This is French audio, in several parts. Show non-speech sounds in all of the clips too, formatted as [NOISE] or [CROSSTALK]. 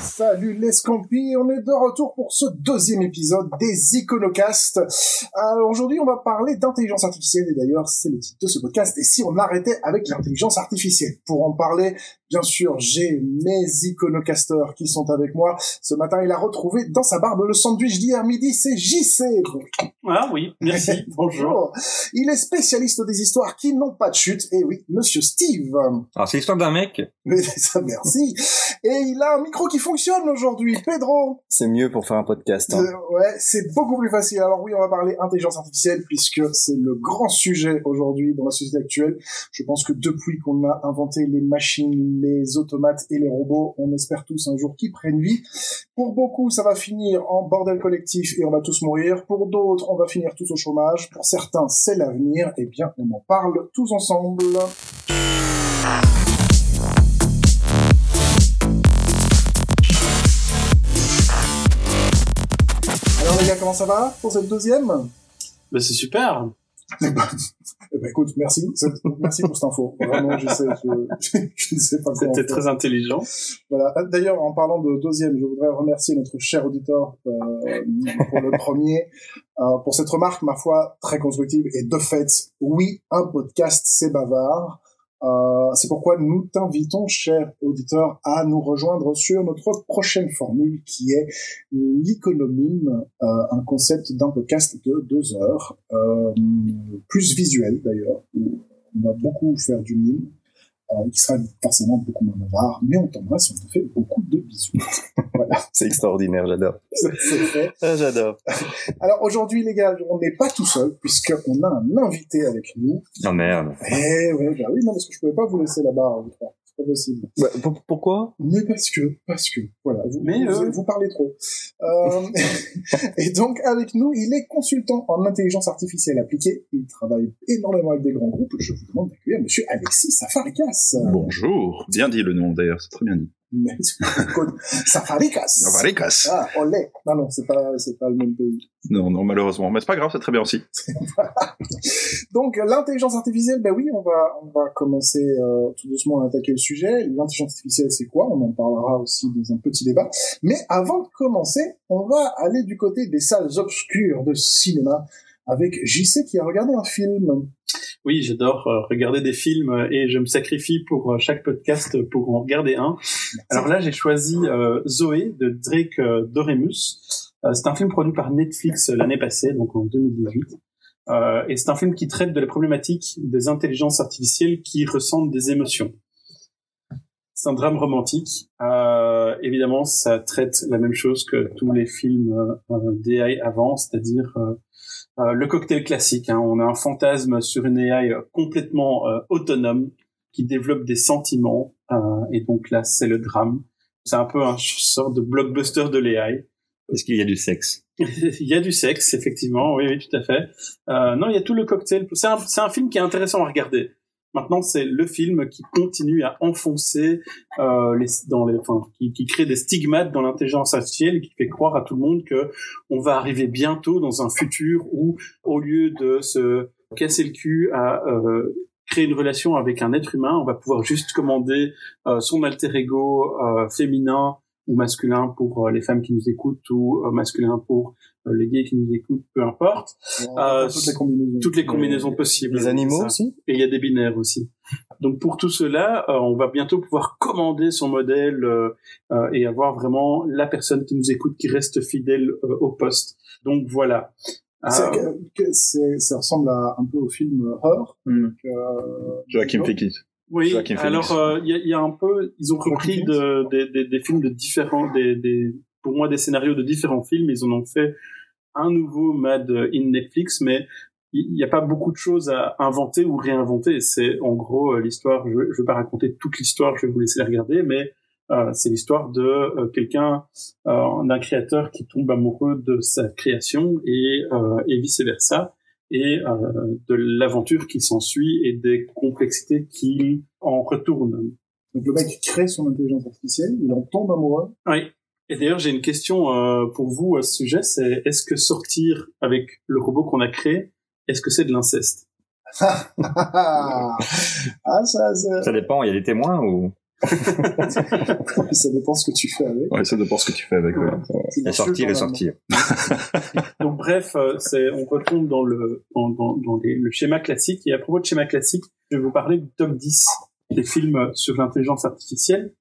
Salut les Scampis, on est de retour pour ce deuxième épisode des Iconocasts. Alors aujourd'hui on va parler d'intelligence artificielle et d'ailleurs c'est le titre de ce podcast. Et si on arrêtait avec l'intelligence artificielle? Pour en parler, bien sûr j'ai mes iconocasters qui sont avec moi. Ce matin il a retrouvé dans sa barbe le sandwich d'hier midi, c'est JC. Ah oui, merci, [LAUGHS] bonjour. Il est spécialiste des histoires qui n'ont pas de chute et oui, monsieur Steve. Alors c'est l'histoire d'un mec. Mais [LAUGHS] ça merci. Et il a un micro qui fonctionne aujourd'hui. Pedro C'est mieux pour faire un podcast. Hein. Euh, ouais, c'est beaucoup plus facile. Alors oui, on va parler intelligence artificielle puisque c'est le grand sujet aujourd'hui dans la société actuelle. Je pense que depuis qu'on a inventé les machines, les automates et les robots, on espère tous un jour qu'ils prennent vie. Pour beaucoup, ça va finir en bordel collectif et on va tous mourir. Pour d'autres, on va finir tous au chômage. Pour certains, c'est l'avenir. Eh bien, on en parle tous ensemble. Alors les gars, comment ça va pour cette deuxième? Bah, c'est super. Eh ben, eh ben, écoute, merci, merci pour cette info. Vraiment, je sais, je, [LAUGHS] je ne sais pas. C'était faire. très intelligent. Voilà. D'ailleurs, en parlant de deuxième, je voudrais remercier notre cher auditeur euh, pour le premier, euh, pour cette remarque, ma foi, très constructive. Et de fait, oui, un podcast, c'est bavard. Euh, c'est pourquoi nous t'invitons, cher auditeur, à nous rejoindre sur notre prochaine formule qui est l'économime, euh, un concept d'un podcast de deux heures, euh, plus visuel d'ailleurs, où on va beaucoup faire du mime, euh, qui sera forcément beaucoup moins bavard, mais on t'embrasse et on te fait beaucoup de bisous. [LAUGHS] voilà, C'est extraordinaire, j'adore. [LAUGHS] c'est fait. Ah, j'adore. Alors aujourd'hui, les gars, on n'est pas tout seul, puisqu'on a un invité avec nous. Oh merde. Eh ouais, bah oui, non, parce que je pouvais pas vous laisser là-bas, vous trois. Pas possible. Bah, pour- pourquoi? Mais parce que, parce que, voilà, vous, Mais, vous, euh, vous parlez trop. Euh, [LAUGHS] et donc, avec nous, il est consultant en intelligence artificielle appliquée. Il travaille énormément avec des grands groupes. Je vous demande d'accueillir monsieur Alexis Safarikas. Bonjour, bien dit le nom d'ailleurs, c'est très bien dit. Safarikas. Navaricas. Ah, olé. Non, non, c'est pas, c'est pas le même pays. Non, non, malheureusement, mais c'est pas grave, c'est très bien aussi. [LAUGHS] Donc l'intelligence artificielle, ben oui, on va on va commencer euh, tout doucement à attaquer le sujet. L'intelligence artificielle, c'est quoi? On en parlera aussi dans un petit débat. Mais avant de commencer, on va aller du côté des salles obscures de cinéma avec JC qui a regardé un film. [LAUGHS] Oui, j'adore euh, regarder des films euh, et je me sacrifie pour euh, chaque podcast pour en regarder un. Alors là, j'ai choisi Zoé de Drake Doremus. C'est un film produit par Netflix l'année passée, donc en 2018. Euh, et c'est un film qui traite de la problématique des intelligences artificielles qui ressentent des émotions. C'est un drame romantique. Euh, évidemment, ça traite la même chose que tous les films euh, euh, d'AI avant, c'est-à-dire euh, euh, le cocktail classique. Hein. On a un fantasme sur une AI euh, complètement euh, autonome qui développe des sentiments. euh, et donc là, c'est le drame. C'est un peu un sorte de blockbuster de l'AI. Est-ce qu'il y a du sexe? [LAUGHS] Il y a du sexe, effectivement. Oui, oui, tout à fait. Euh, non, il y a tout le cocktail. C'est un, c'est un film qui est intéressant à regarder. Maintenant, c'est le film qui continue à enfoncer euh, les, dans les, enfin, qui, qui crée des stigmates dans l'intelligence artificielle qui fait croire à tout le monde que on va arriver bientôt dans un futur où, au lieu de se casser le cul à euh, créer une relation avec un être humain, on va pouvoir juste commander euh, son alter ego euh, féminin ou masculin pour euh, les femmes qui nous écoutent ou euh, masculin pour euh, les gays qui nous écoutent, peu importe. Euh, toutes les combinaisons. Toutes les combinaisons possibles. Les animaux Ça. aussi Et il y a des binaires aussi. Donc pour tout cela, euh, on va bientôt pouvoir commander son modèle euh, euh, et avoir vraiment la personne qui nous écoute qui reste fidèle euh, au poste. Donc voilà. Euh, ça ressemble à, un peu au film Her. Euh, Joachim Phoenix. Oui, alors euh, il y, a, il y a un peu, ils ont repris Phoenix. de, des- des, des films de différents, des, des, pour moi des scénarios de différents films. Ils en ont fait un nouveau Mad in Netflix, mais il n'y a pas beaucoup de choses à inventer ou réinventer. C'est en gros euh, l'histoire. Je ne vais pas raconter toute l'histoire, je vais vous laisser la regarder, mais euh, c'est l'histoire de euh, quelqu'un, euh, d'un créateur qui tombe amoureux de sa création et, euh, et vice versa et euh, de l'aventure qui s'ensuit et des complexités qui en retournent. Donc le mec crée son intelligence artificielle, il en tombe amoureux. Oui. Et d'ailleurs, j'ai une question euh, pour vous à ce sujet, c'est est-ce que sortir avec le robot qu'on a créé, est-ce que c'est de l'inceste? [LAUGHS] Ah, ça, ça, Ça dépend, il y a des témoins ou ça dépend ce que tu fais avec. Ouais, ça dépend ce que tu fais avec. ouais. et sortir et sortir. Donc bref, euh, c'est on retombe dans le dans, dans, dans les- le schéma classique. Et à propos de schéma classique, je vais vous parler du top 10 des films sur l'intelligence artificielle.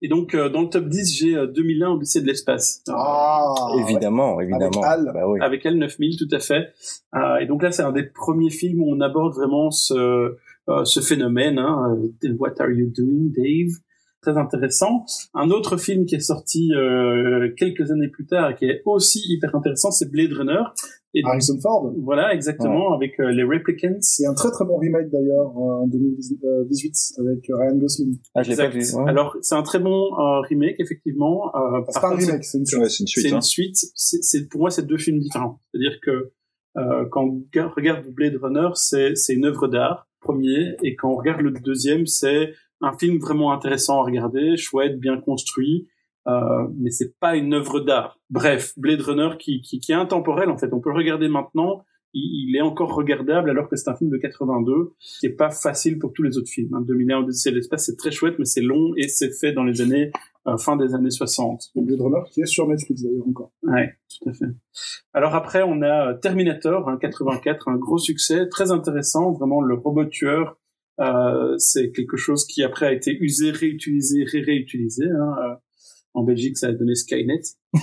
Et donc euh, dans le top 10, j'ai euh, 2001 Odyssée de l'espace. Ah, évidemment, évidemment. Avec Al. Bah oui. avec elle 9000 tout à fait. Euh, et donc là, c'est un des premiers films où on aborde vraiment ce, euh, ce phénomène. Hein, euh, What are you doing, Dave? Très intéressant. Un autre film qui est sorti euh, quelques années plus tard et qui est aussi hyper intéressant, c'est Blade Runner. Et donc, Harrison Ford. voilà, exactement, avec euh, les Replicants. C'est un très très bon remake d'ailleurs euh, en 2018 avec euh, Ryan Gosling. Ah, je l'ai pas vu. Ouais. Alors, c'est un très bon euh, remake, effectivement. Euh, C'est par pas un remake, c'est une suite. Ouais, c'est une suite. c'est hein. une suite. C'est, pour moi, c'est deux films différents. C'est-à-dire que euh, quand on ga- regarde Blade Runner, c'est, c'est une œuvre d'art, premier, et quand on regarde le deuxième, c'est un film vraiment intéressant à regarder, chouette, bien construit, euh, mais c'est pas une œuvre d'art. Bref, Blade Runner qui, qui, qui est intemporel, en fait. On peut le regarder maintenant. Il, il est encore regardable alors que c'est un film de 82 qui est pas facile pour tous les autres films. Hein. 2001 Odyssée de l'espace, c'est très chouette, mais c'est long et c'est fait dans les années euh, fin des années 60. Le Blade Runner qui est sur Netflix d'ailleurs encore. Ouais, tout à fait. Alors après, on a euh, Terminator, hein, 84, un gros succès, très intéressant, vraiment le robot tueur. Euh, c'est quelque chose qui après a été usé, réutilisé, ré-réutilisé. Hein. Euh, en Belgique, ça a donné Skynet. [LAUGHS]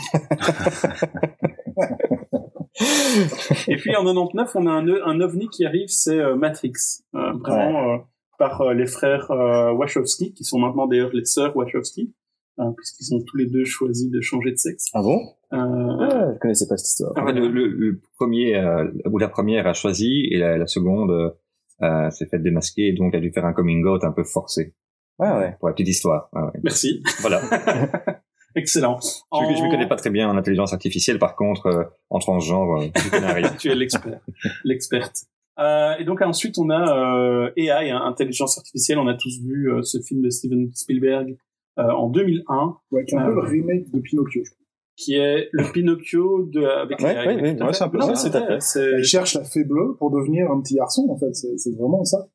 [LAUGHS] Et puis en 99, on a un, un ovni qui arrive, c'est euh, Matrix, Euh, vraiment euh, par euh, les frères euh, Wachowski, qui sont maintenant d'ailleurs les sœurs Wachowski, euh, puisqu'ils ont tous les deux choisi de changer de sexe. Ah bon? Euh, ah, Je connaissais pas cette histoire. Ah, En fait, le, le- le premier euh, ou la première a choisi et la, la seconde euh, s'est fait démasquer et donc a dû faire un coming out un peu forcé. Ah ouais. Pour la petite histoire. Ouais, ouais. Merci. Voilà. [LAUGHS] Excellent. Je, je me connais pas très bien en intelligence artificielle, par contre, euh, en transgenre, euh. [LAUGHS] Tu es l'expert, l'experte. Euh, et donc ensuite on a euh, AI, hein, intelligence artificielle. On a tous vu euh, ce film de Steven Spielberg euh, en 2001, Ouais, qui est un peu le ouais. remake de Pinocchio. je crois. qui est le Pinocchio de avec Ouais, AI. ouais, ouais, ouais, fait. c'est un peu Non, ça. Tout à c'est- Il cherche la fée bleue pour devenir un petit garçon en fait. C'est vraiment ça.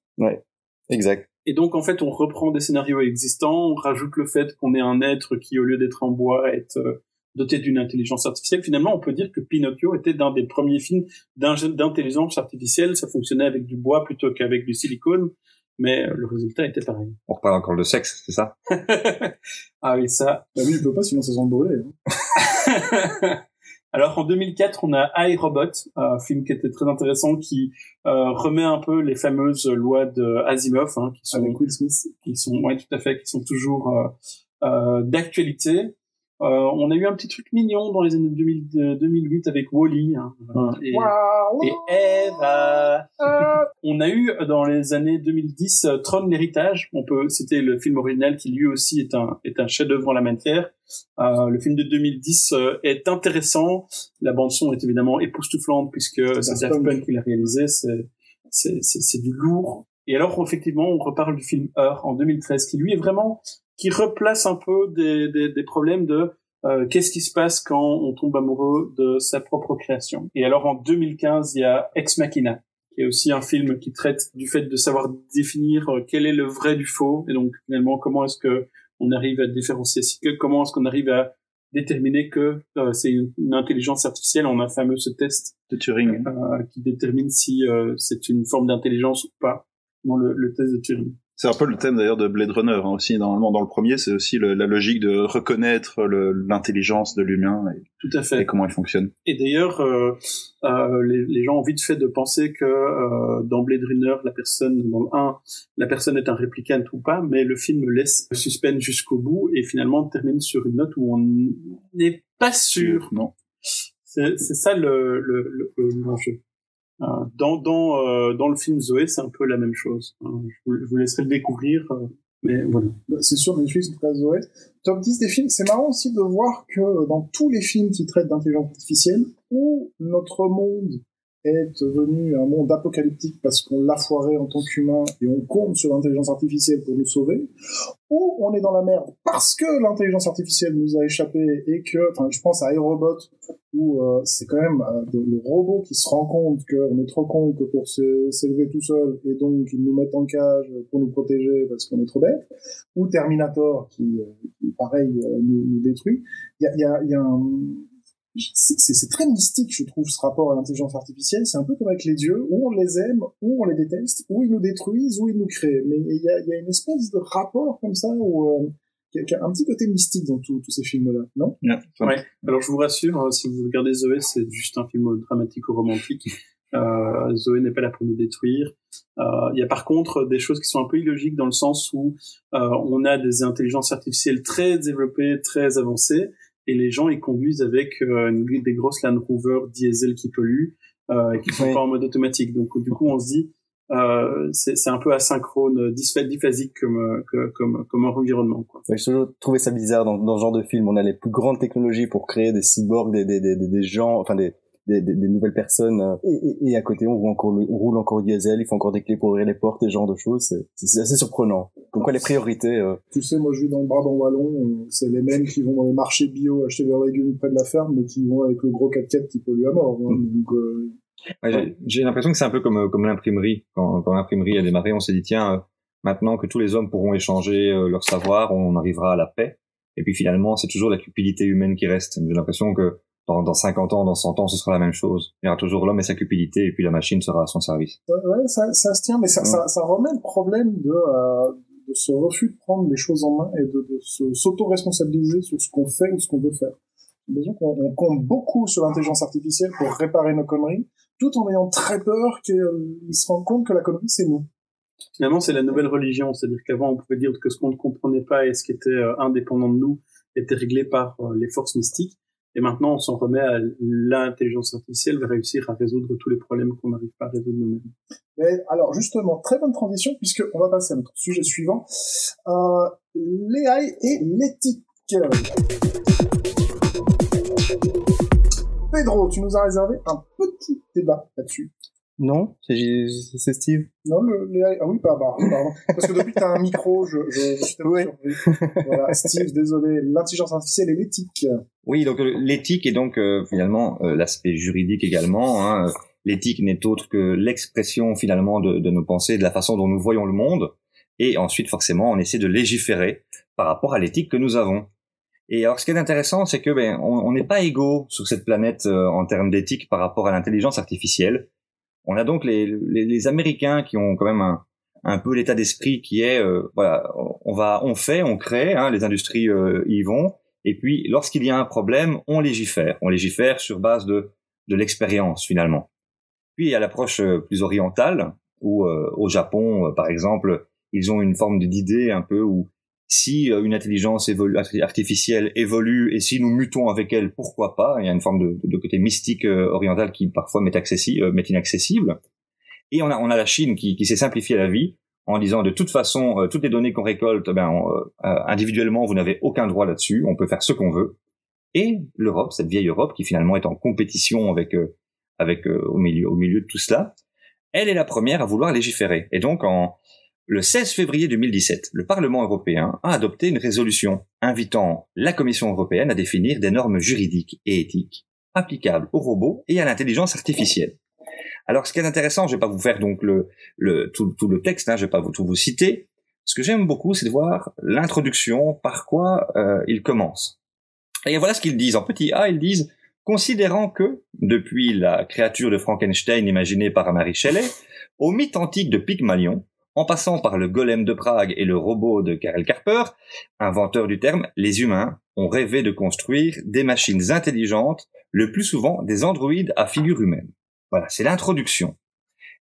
Exact. Et donc en fait on reprend des scénarios existants, on rajoute le fait qu'on est un être qui au lieu d'être en bois est euh, doté d'une intelligence artificielle. Finalement, on peut dire que Pinocchio était d'un des premiers films d'intelligence artificielle. Ça fonctionnait avec du bois plutôt qu'avec du silicone, mais euh, le résultat était pareil. On reparle encore de sexe, c'est ça? [LAUGHS] Ah oui, ça. Bah lui, il peut pas, sinon ça sent le brûler. hein. [LAUGHS] Alors en 2004, on a iRobot, un film qui était très intéressant, qui euh, remet un peu les fameuses lois de Asimov, hein, qui sont Avec Will Smith. qui sont, ouais, tout à fait, qui sont toujours euh, euh, d'actualité. Euh, on a eu un petit truc mignon dans les années 2000, de- 2008 avec Wally hein, et, Waouh et Eva. on a eu euh, dans les années 2010 euh, Tron l'héritage. On peut, c'était le film original qui lui aussi est un est un chef-d'œuvre en la matière. Euh, le film de 2010 euh, est intéressant. La bande son est évidemment époustouflante puisque c'est Daft Punk. Qui l'a réalisé. C'est c'est c'est c'est du lourd. Et alors effectivement, on reparle du film Heure en 2013 qui lui est vraiment qui replace un peu des des, des problèmes de euh, qu'est-ce qui se passe quand on tombe amoureux de sa propre création. Et alors en 2015, il y a Ex Machina qui est aussi un film qui traite du fait de savoir définir euh, quel est le vrai du faux et donc finalement comment est-ce que on arrive à différencier comment est-ce qu'on arrive à déterminer que euh, c'est une, une intelligence artificielle on a un fameux ce test De Turing. euh, qui détermine si euh, c'est une forme d'intelligence ou pas dans le, le test de Turing C'est un peu le thème d'ailleurs de Blade Runner hein, aussi. Normalement, dans le premier, c'est aussi le- la logique de reconnaître l'intelligence de l'humain et, tout à fait et comment il fonctionne. Et d'ailleurs, euh, euh, les, les gens ont vite fait de penser que euh, dans Blade Runner, la personne, dans le 1, la personne est un réplicant ou pas, mais le film laisse le suspense jusqu'au bout et finalement termine sur une note où on n'est pas sûr. Non. C'est ça le le- le- le- l'enjeu. Dans dans euh, dans le film Zoé, c'est un peu la même chose. Euh, je, vous, laisserai le découvrir, euh, mais voilà. Bah, C'est sûr, Netflix, cas, Zoé. Top 10 des films, c'est marrant aussi de voir que dans tous les films qui traitent d'intelligence artificielle, où notre monde est devenu un monde apocalyptique parce qu'on l'a foiré en tant qu'humain et on compte sur l'intelligence artificielle pour nous sauver, ou on est dans la merde parce que l'intelligence artificielle nous a échappé et que, enfin, je pense à iRobot, où euh, c'est quand même euh, le robot qui se rend compte qu'on est trop con que pour s'élever tout seul et donc ils nous mettent en cage pour nous protéger parce qu'on est trop bête, ou Terminator qui, euh, pareil nous, nous, détruit. Il y a, y a, y a un c'est très mystique, je trouve, ce rapport à l'intelligence artificielle. C'est un peu comme avec les dieux, où on les aime, où on les déteste, où ils nous détruisent, où ils nous créent. Mais il y a, y a, une espèce de rapport comme ça où il y a un petit côté mystique dans tous ces films-là, non? Ouais. Alors je vous rassure, hein, si vous regardez Zoé, c'est juste un film dramatique ou romantique. Euh, Zoé n'est pas là pour nous détruire. Euh, il y a par contre des choses qui sont un peu illogiques dans le sens où euh, on a des intelligences artificielles très développées, très avancées, et les gens ils conduisent avec euh, des grosses Land Rover diesel qui polluent euh, et qui sont pas en mode automatique. Donc du coup on se dit euh, c'est un peu asynchrone, diphasique comme, comme, comme environnement. Quoi. J'ai toujours trouvé ça bizarre dans, dans ce genre de film. On a les plus grandes technologies pour créer des cyborgs, des, des, des, des gens, enfin des, des, des, nouvelles personnes euh, et, et, à côté on roule encore on roule encore diesel il faut encore des clés pour ouvrir les portes et genre de choses c'est assez surprenant donc quoi les priorités euh... tu sais moi je vis dans le Brabant wallon c'est les mêmes qui vont dans les marchés bio acheter leurs légumes près de la ferme mais qui vont avec le gros 4x4 qui pollue à mort hein. mm. donc euh, Ouais, J'ai l'impression que c'est un peu comme euh, comme l'imprimerie. Quand, quand l'imprimerie a démarré, on s'est dit tiens, euh, maintenant que tous les hommes pourront échanger euh, leur savoir, on arrivera à la paix. Et puis finalement, c'est toujours la cupidité humaine qui reste. J'ai l'impression que dans, dans 50 ans, dans 100 ans, ce sera la même chose. Il y aura toujours l'homme et sa cupidité, et puis la machine sera à son service. Ouais, ça, ça se tient, mais ça, ça, ça, remet le problème de, euh, de ce refus de prendre les choses en main et de, de s'auto-responsabiliser sur ce qu'on fait ou ce qu'on veut faire. Qu'on on compte beaucoup sur l'intelligence artificielle pour réparer nos conneries, tout en ayant très peur qu'ils se rendent compte que la connerie, c'est nous. Finalement, c'est la nouvelle religion, c'est-à-dire qu'avant, on pouvait dire que ce qu'on ne comprenait pas et ce qui était euh, indépendant de nous était réglé par euh, les forces mystiques. Et maintenant, on s'en remet à l'intelligence artificielle va réussir à résoudre tous les problèmes qu'on n'arrive pas à résoudre nous-mêmes. Alors justement, très bonne transition puisque on va passer à notre sujet suivant, euh, et l'éthique. Pedro, tu nous as réservé un petit débat là-dessus. Non, c'est Steve. Non, le, les... ah oui, pardon, pardon. Parce que depuis que tu as un micro, je, je, je suis oui. Voilà, Steve, désolé. L'intelligence artificielle et l'éthique. Oui, donc euh, l'éthique est donc euh, finalement euh, l'aspect juridique également. Hein. L'éthique n'est autre que l'expression finalement de, de nos pensées, de la façon dont nous voyons le monde. Et ensuite, forcément, on essaie de légiférer par rapport à l'éthique que nous avons. Et alors, ce qui est intéressant, c'est que ben, on n'est pas égaux sur cette planète euh, en termes d'éthique par rapport à l'intelligence artificielle. On a donc les, les, les, Américains qui ont quand même un, un peu l'état d'esprit qui est, euh, voilà, on va, on fait, on crée, hein, les industries euh, y vont, et puis lorsqu'il y a un problème, on légifère. On légifère sur base de de l'expérience finalement. Puis il y a l'approche plus orientale où au Japon, par exemple, ils ont une forme d'idée un peu où si euh, une intelligence artificielle évolue et si nous mutons avec elle, pourquoi pas? Il y a une forme de, côté mystique euh, oriental qui parfois m'est accessible, euh, m'est inaccessible. Et on a, on a la Chine qui, qui s'est simplifiée la vie en disant de toute façon, toutes les données qu'on récolte, ben, individuellement, vous n'avez aucun droit là-dessus, on peut faire ce qu'on veut. Et l'Europe, cette vieille Europe qui finalement est en compétition avec, avec au milieu, au milieu de tout cela, elle est la première à vouloir légiférer. Et donc en le 16 février 2017, le Parlement européen a adopté une résolution invitant la Commission européenne à définir des normes juridiques et éthiques applicables aux robots et à l'intelligence artificielle. Alors, ce qui est intéressant, je vais pas vous faire donc le, tout, le texte, hein, je vais pas vous tout vous citer. Ce que j'aime beaucoup, c'est de voir l'introduction, par quoi euh, ils commencent. Et voilà ce qu'ils disent. En petit A, ils disent considérant que, depuis la créature de Frankenstein imaginée par Mary Shelley, au mythe antique de Pygmalion, en passant par le golem de Prague et le robot de Karel Karper, inventeur du terme, les humains ont rêvé de construire des machines intelligentes, le plus souvent des androïdes à figure humaine. Voilà, c'est l'introduction.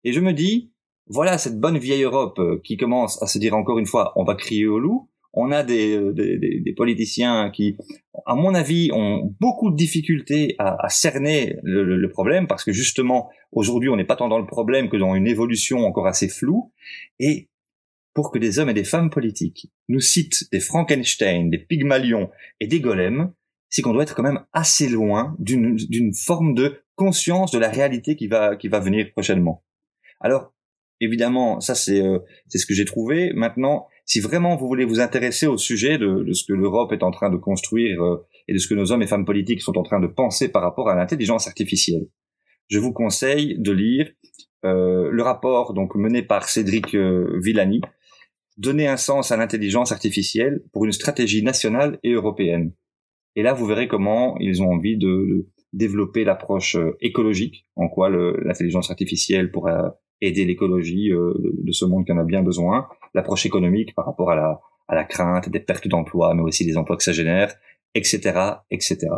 Et je me dis, voilà cette bonne vieille Europe euh, qui commence à se dire encore une fois, on va crier au loup, on a des, des, politiciens qui, à mon avis, ont beaucoup de difficultés à, cerner le, problème parce que justement, aujourd'hui, on n'est pas tant dans le problème que dans une évolution encore assez floue. Et pour que des hommes et des femmes politiques nous citent des Frankenstein, des Pygmalions et des golems, c'est qu'on doit être quand même assez loin d'une forme de conscience de la réalité qui va, venir prochainement. Alors, évidemment, ça c'est euh, c'est ce que j'ai trouvé. Maintenant, si vraiment vous voulez vous intéresser au sujet de, ce que l'Europe est en train de construire euh, et de ce que nos hommes et femmes politiques sont en train de penser par rapport à l'intelligence artificielle. Je vous conseille de lire euh, le rapport donc mené par Cédric euh, Villani, donner un sens à l'intelligence artificielle pour une stratégie nationale et européenne. Et là, vous verrez comment ils ont envie de, développer l'approche écologique, en quoi l'intelligence artificielle pourra aider l'écologie euh, de, ce monde qui en a bien besoin, l'approche économique par rapport à la, à la crainte des pertes d'emplois, mais aussi des emplois que ça génère, etc., etc.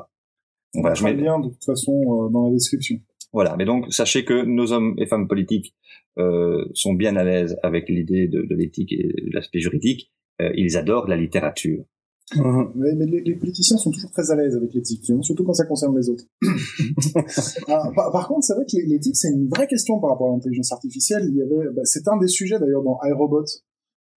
Va je mets... lien de toute façon dans la description. Voilà, mais donc sachez que nos hommes et femmes politiques euh, sont bien à l'aise avec l'idée de, de l'éthique et de l'aspect juridique. Euh, ils adorent la littérature. Mhm. mais, les, politiciens sont toujours très à l'aise avec l'éthique, surtout quand ça concerne les autres. [LAUGHS] Ah, par, contre, c'est vrai que l'éthique, c'est une vraie question par rapport à l'intelligence artificielle. Il y avait, bah, c'est un des sujets d'ailleurs dans iRobot,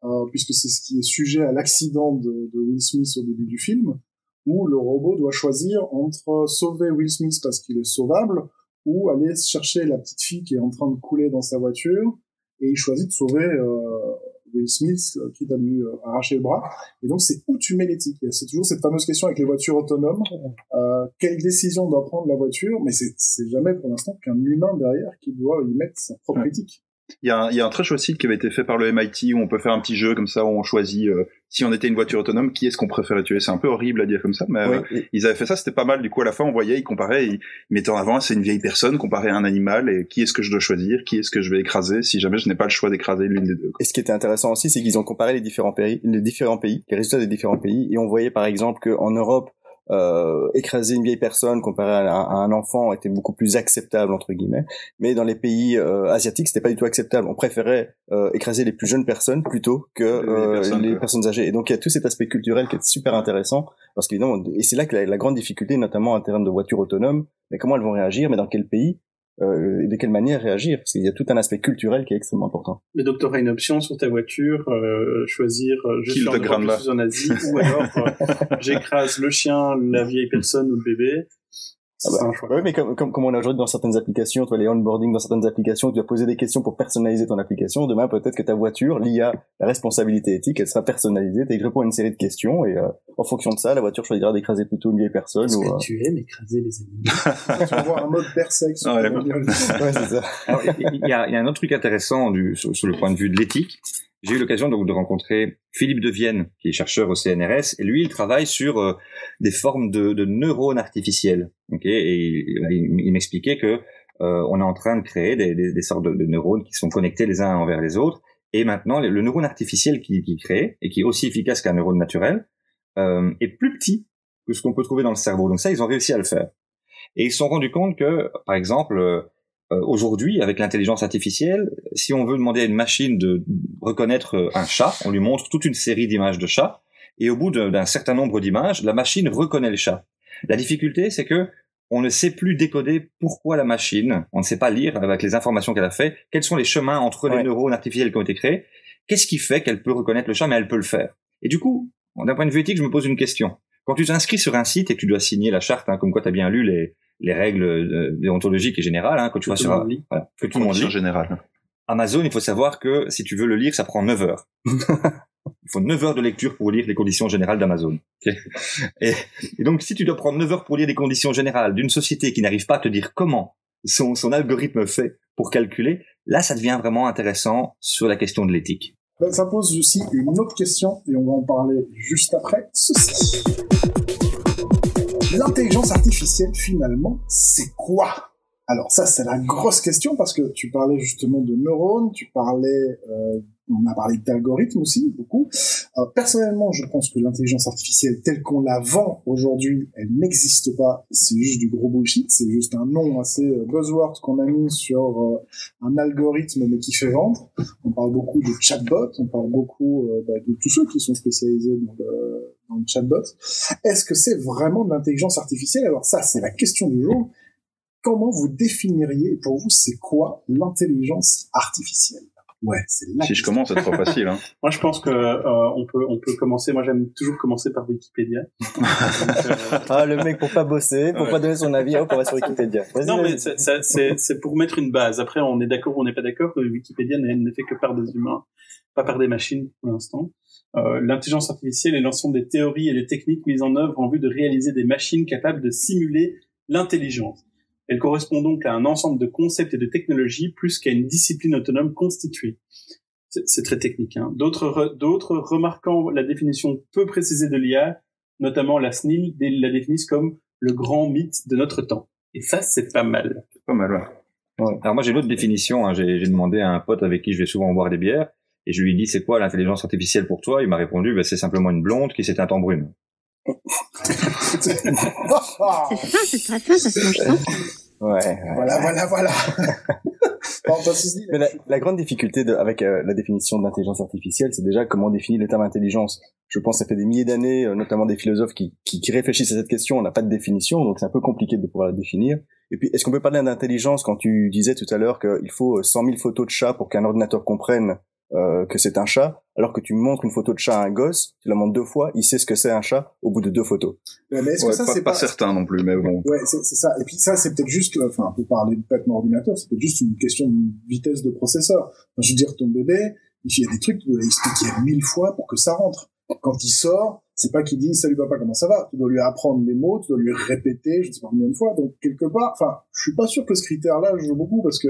euh, puisque c'est ce qui est sujet à l'accident de, de Will Smith au début du film, où le robot doit choisir entre sauver Will Smith parce qu'il est sauvable ou aller chercher la petite fille qui est en train de couler dans sa voiture et il choisit de sauver euh, Will Smith euh, qui va lui euh, arracher le bras. Et donc c'est où tu mets l'éthique C'est toujours cette fameuse question avec les voitures autonomes. Euh, quelle décision doit prendre la voiture? Mais c'est jamais pour l'instant qu'un humain derrière qui doit y mettre sa propre éthique. Il y, a un, il y a un très chouette site qui avait été fait par le MIT où on peut faire un petit jeu comme ça où on choisit euh, si on était une voiture autonome qui est-ce qu'on préférait tuer? C'est un peu horrible à dire comme ça, mais euh, ils avaient fait ça, c'était pas mal. Du coup, à la fin, on voyait, ils comparaient, ils mettaient en avant c'est une vieille personne comparée à un animal et qui est-ce que je dois choisir, qui est-ce que je vais écraser? Si jamais je n'ai pas le choix d'écraser l'une des deux. Et ce qui était intéressant aussi, c'est qu'ils ont comparé les différents pays, les différents pays, les résultats des différents pays, et on voyait par exemple qu'en Europe euh, écraser une vieille personne comparé à, un enfant était beaucoup plus acceptable entre guillemets. Mais dans les pays euh, asiatiques c'était pas du tout acceptable. On préférait euh, écraser les plus jeunes personnes plutôt que euh, les, personnes, âgées. Et donc il y a tout cet aspect culturel qui est super intéressant parce qu'évidemment et c'est là que la, la, grande difficulté notamment en termes de voitures autonomes mais comment elles vont réagir mais dans quel pays euh, et de quelle manière réagir parce qu'il y a tout un aspect culturel qui est extrêmement important. Mais donc tu auras une option sur ta voiture, euh, choisir euh, je suis en, en Asie ou [LAUGHS] alors euh, j'écrase le chien, la vieille personne ou le bébé ah bah, oui, mais comme, comme, on a aujourd'hui dans certaines applications, tu vois, les onboarding dans certaines applications, tu vas poser des questions pour personnaliser ton application. Demain, peut-être que ta voiture, l'IA, la responsabilité éthique, elle sera personnalisée. Tu répondre à une série de questions et euh, en fonction de ça, la voiture choisira d'écraser plutôt une vieille personne. Est-ce ou, que euh, tu aimes écraser les animaux [LAUGHS] Tu vas voir un mode persex. [LAUGHS] ouais, c'est ça. Il y, a, y a un autre truc intéressant du, sur, sur le point de vue de l'éthique, j'ai eu l'occasion donc de rencontrer Philippe de Vienne, qui est chercheur au CNRS, et lui, il travaille sur euh, des formes de, de, neurones artificiels. Okay et il, m'expliquait que euh, on est en train de créer des, des, des sortes de, neurones qui sont connectés les uns envers les autres. Et maintenant, le, neurone artificiel qui, qui crée et qui est aussi efficace qu'un neurone naturel euh, est plus petit que ce qu'on peut trouver dans le cerveau. Donc ça, ils ont réussi à le faire. Et ils se sont rendus compte que, par exemple, euh, aujourd'hui, avec l'intelligence artificielle, si on veut demander à une machine de reconnaître euh, un chat, on lui montre toute une série d'images de chats, et au bout d'un certain nombre d'images, la machine reconnaît le chat. La difficulté, c'est que on ne sait plus décoder pourquoi la machine, on ne sait pas lire avec les informations qu'elle a fait, quels sont les chemins entre les neurones artificiels qui ont été créés, qu'est-ce qui fait qu'elle peut reconnaître le chat, mais elle peut le faire. Et du coup, d'un point de vue éthique, je me pose une question. Quand tu t'inscris sur un site et que tu dois signer la charte, hein, comme quoi tu as bien lu les, les règles euh, déontologiques et générales, hein, que tu vois sur un, voilà, que tout le monde lit. générale. Amazon, il faut savoir que si tu veux le lire, ça prend 9 heures. [LAUGHS] il faut 9 heures de lecture pour lire les conditions générales d'Amazon. et, donc, si tu dois prendre 9 heures pour lire les conditions générales d'une société qui n'arrive pas à te dire comment son, son algorithme fait pour calculer, là, ça devient vraiment intéressant sur la question de l'éthique. Ben, ça pose aussi une autre question, et on va en parler juste après ceci. L'intelligence artificielle, finalement, c'est quoi? Alors ça, c'est la grosse question parce que tu parlais justement de neurones, tu parlais, euh, on a parlé d'algorithmes aussi beaucoup. Euh, personnellement, je pense que l'intelligence artificielle telle qu'on la vend aujourd'hui, elle n'existe pas. C'est juste du gros bullshit. C'est juste un nom assez euh, buzzword qu'on a mis sur euh, un algorithme mais qui fait vendre. On parle beaucoup de chatbot, on parle beaucoup euh, bah, de tous ceux qui sont spécialisés dans le chatbot. Est-ce que c'est vraiment de l'intelligence artificielle? Alors ça, c'est la question du jour. Comment vous définiriez, pour vous, c'est quoi l'intelligence artificielle? Ouais, c'est là. Si je commence, c'est [LAUGHS] trop facile. Hein. Moi, je pense que euh, on peut on peut commencer. Moi, j'aime toujours commencer par Wikipédia. [LAUGHS] Donc, euh, Ah, le mec, pour pas bosser, pour Ouais. pas donner son avis, hop, on va sur Wikipédia. Vas-y, non, mais c'est- c'est c'est- c'est pour mettre une base. Après, on est d'accord ou on n'est pas d'accord. Wikipédia n'est n'est fait que par des humains, pas par des machines pour l'instant. Euh, L'intelligence artificielle est l'ensemble des théories et des techniques mises en œuvre en vue de réaliser des machines capables de simuler l'intelligence. Elle correspond donc à un ensemble de concepts et de technologies plus qu'à une discipline autonome constituée. C'est très technique. Hein. D'autres re- remarquant la définition peu précisée de l'IA, notamment la SNIL, la définissent comme le grand mythe de notre temps. Et ça, c'est pas mal. Pas mal, ouais. Alors moi j'ai une autre définition. hein. J'ai demandé à un pote avec qui je vais souvent boire des bières et je lui ai dit c'est quoi l'intelligence artificielle pour toi? Il m'a répondu bah, c'est simplement une blonde qui s'est teinte en brune. C'est fin, c'est très [LAUGHS] fin, ça se mange sans. Ouais, ouais. voilà, voilà, voilà. [LAUGHS] Mais la, la grande difficulté de, avec euh, la définition de l'intelligence artificielle, c'est déjà comment on définit le terme intelligence. Je pense que ça fait des milliers d'années, euh, notamment des philosophes qui, qui, qui réfléchissent à cette question. On n'a pas de définition, donc c'est un peu compliqué de pouvoir la définir. Et puis, est-ce qu'on peut parler d'intelligence quand tu disais tout à l'heure qu'il faut euh, 100 000 photos de chats pour qu'un ordinateur comprenne euh, que c'est un chat, alors que tu montres une photo de chat à un gosse, tu la montres deux fois, il sait ce que c'est un chat au bout de deux photos. mais est-ce Ouais, que ça, pas, c'est pas pas, certain non plus, mais bon. Ouais, c'est c'est ça. Et puis ça, c'est peut-être juste, euh, enfin, pour parler de bêtement ordinateur, c'est peut-être juste une question de vitesse de processeur. Enfin, je veux dire, ton bébé, il y a des trucs, tu dois l'expliquer mille fois pour que ça rentre. Quand il sort, c'est pas qu'il dit salut papa, comment ça va? Tu dois lui apprendre les mots, tu dois lui répéter, je sais pas combien de fois. Donc quelque part, enfin, je suis pas sûr que ce critère-là joue beaucoup parce que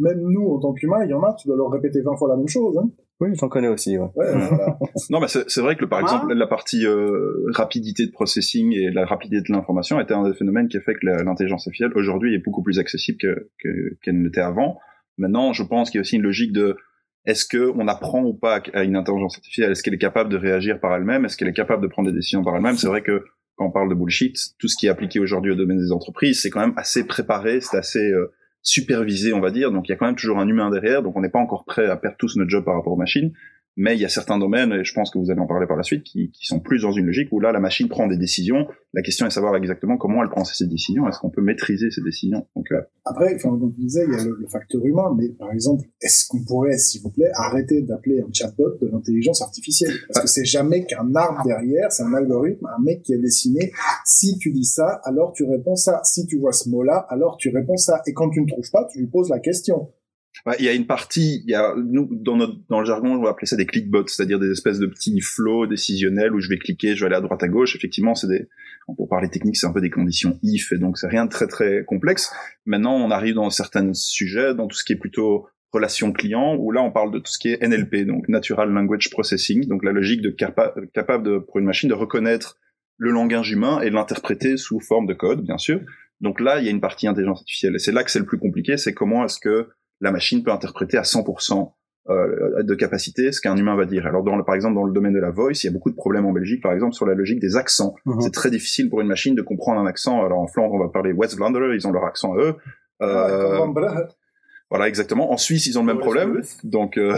même nous, en tant qu'humains, il y en a, tu dois leur répéter 20 fois la même chose. Hein. Oui, j'en connais aussi, ouais. Ouais, voilà. [LAUGHS] Non, mais c'est vrai que par Ah. exemple la partie euh, rapidité de processing et la rapidité de l'information était un des phénomènes qui a fait que l'intelligence artificielle aujourd'hui est beaucoup plus accessible que que- qu'elle ne l'était avant. Maintenant, je pense qu'il y a aussi une logique de est-ce que on apprend ou pas à une intelligence artificielle? Est-ce qu'elle est capable de réagir par elle-même? Est-ce qu'elle est capable de prendre des décisions par elle-même? C'est vrai que quand on parle de bullshit, tout ce qui est appliqué aujourd'hui au domaine des entreprises, c'est quand même assez préparé, c'est assez euh, supervisé, on va dire. Donc il y a quand même toujours un humain derrière. Donc on n'est pas encore prêt à perdre tous notre job par rapport aux machines. Mais il y a certains domaines, et je pense que vous allez en parler par la suite, qui, sont plus dans une logique où là, la machine prend des décisions. La question est de savoir exactement comment elle prend ces décisions. Est-ce qu'on peut maîtriser ces décisions? Donc, euh, Après, comme tu disais, il y a le, le facteur humain, mais par exemple, est-ce qu'on pourrait, s'il vous plaît, arrêter d'appeler un chatbot de l'intelligence artificielle? Parce que c'est jamais qu'un arbre derrière, c'est un algorithme, un mec qui a dessiné. Si tu dis ça, alors tu réponds ça. Si tu vois ce mot-là, alors tu réponds ça. Et quand tu ne trouves pas, tu lui poses la question. Ouais, il y a une partie, il y a nous dans notre dans le jargon, on va appeler ça des clickbots, c'est-à-dire des espèces de petits flows décisionnels où je vais cliquer, je vais aller à droite à gauche. Effectivement, c'est des pour parler technique, c'est un peu des conditions if et donc c'est rien de très très complexe. Maintenant, on arrive dans certains sujets, dans tout ce qui est plutôt relation client, où là on parle de tout ce qui est NLP, donc Natural Language Processing, donc la logique de capa capable pour une machine de reconnaître le langage humain et de l'interpréter sous forme de code, bien sûr. Donc là, il y a une partie intelligence artificielle. Et c'est là que c'est le plus compliqué, c'est comment est-ce que la machine peut interpréter à 100% euh, de capacité ce qu'un humain va dire. Alors, dans le, par exemple, dans le domaine de la voice, il y a beaucoup de problèmes en Belgique, par exemple, sur la logique des accents. Mhm. C'est très difficile pour une machine de comprendre un accent. Alors, en Flandre, on va parler West Vlaanderen, ils ont leur accent à eux. Ah, Euh, bref. Voilà, exactement. En Suisse, ils ont le même problème. Donc, euh,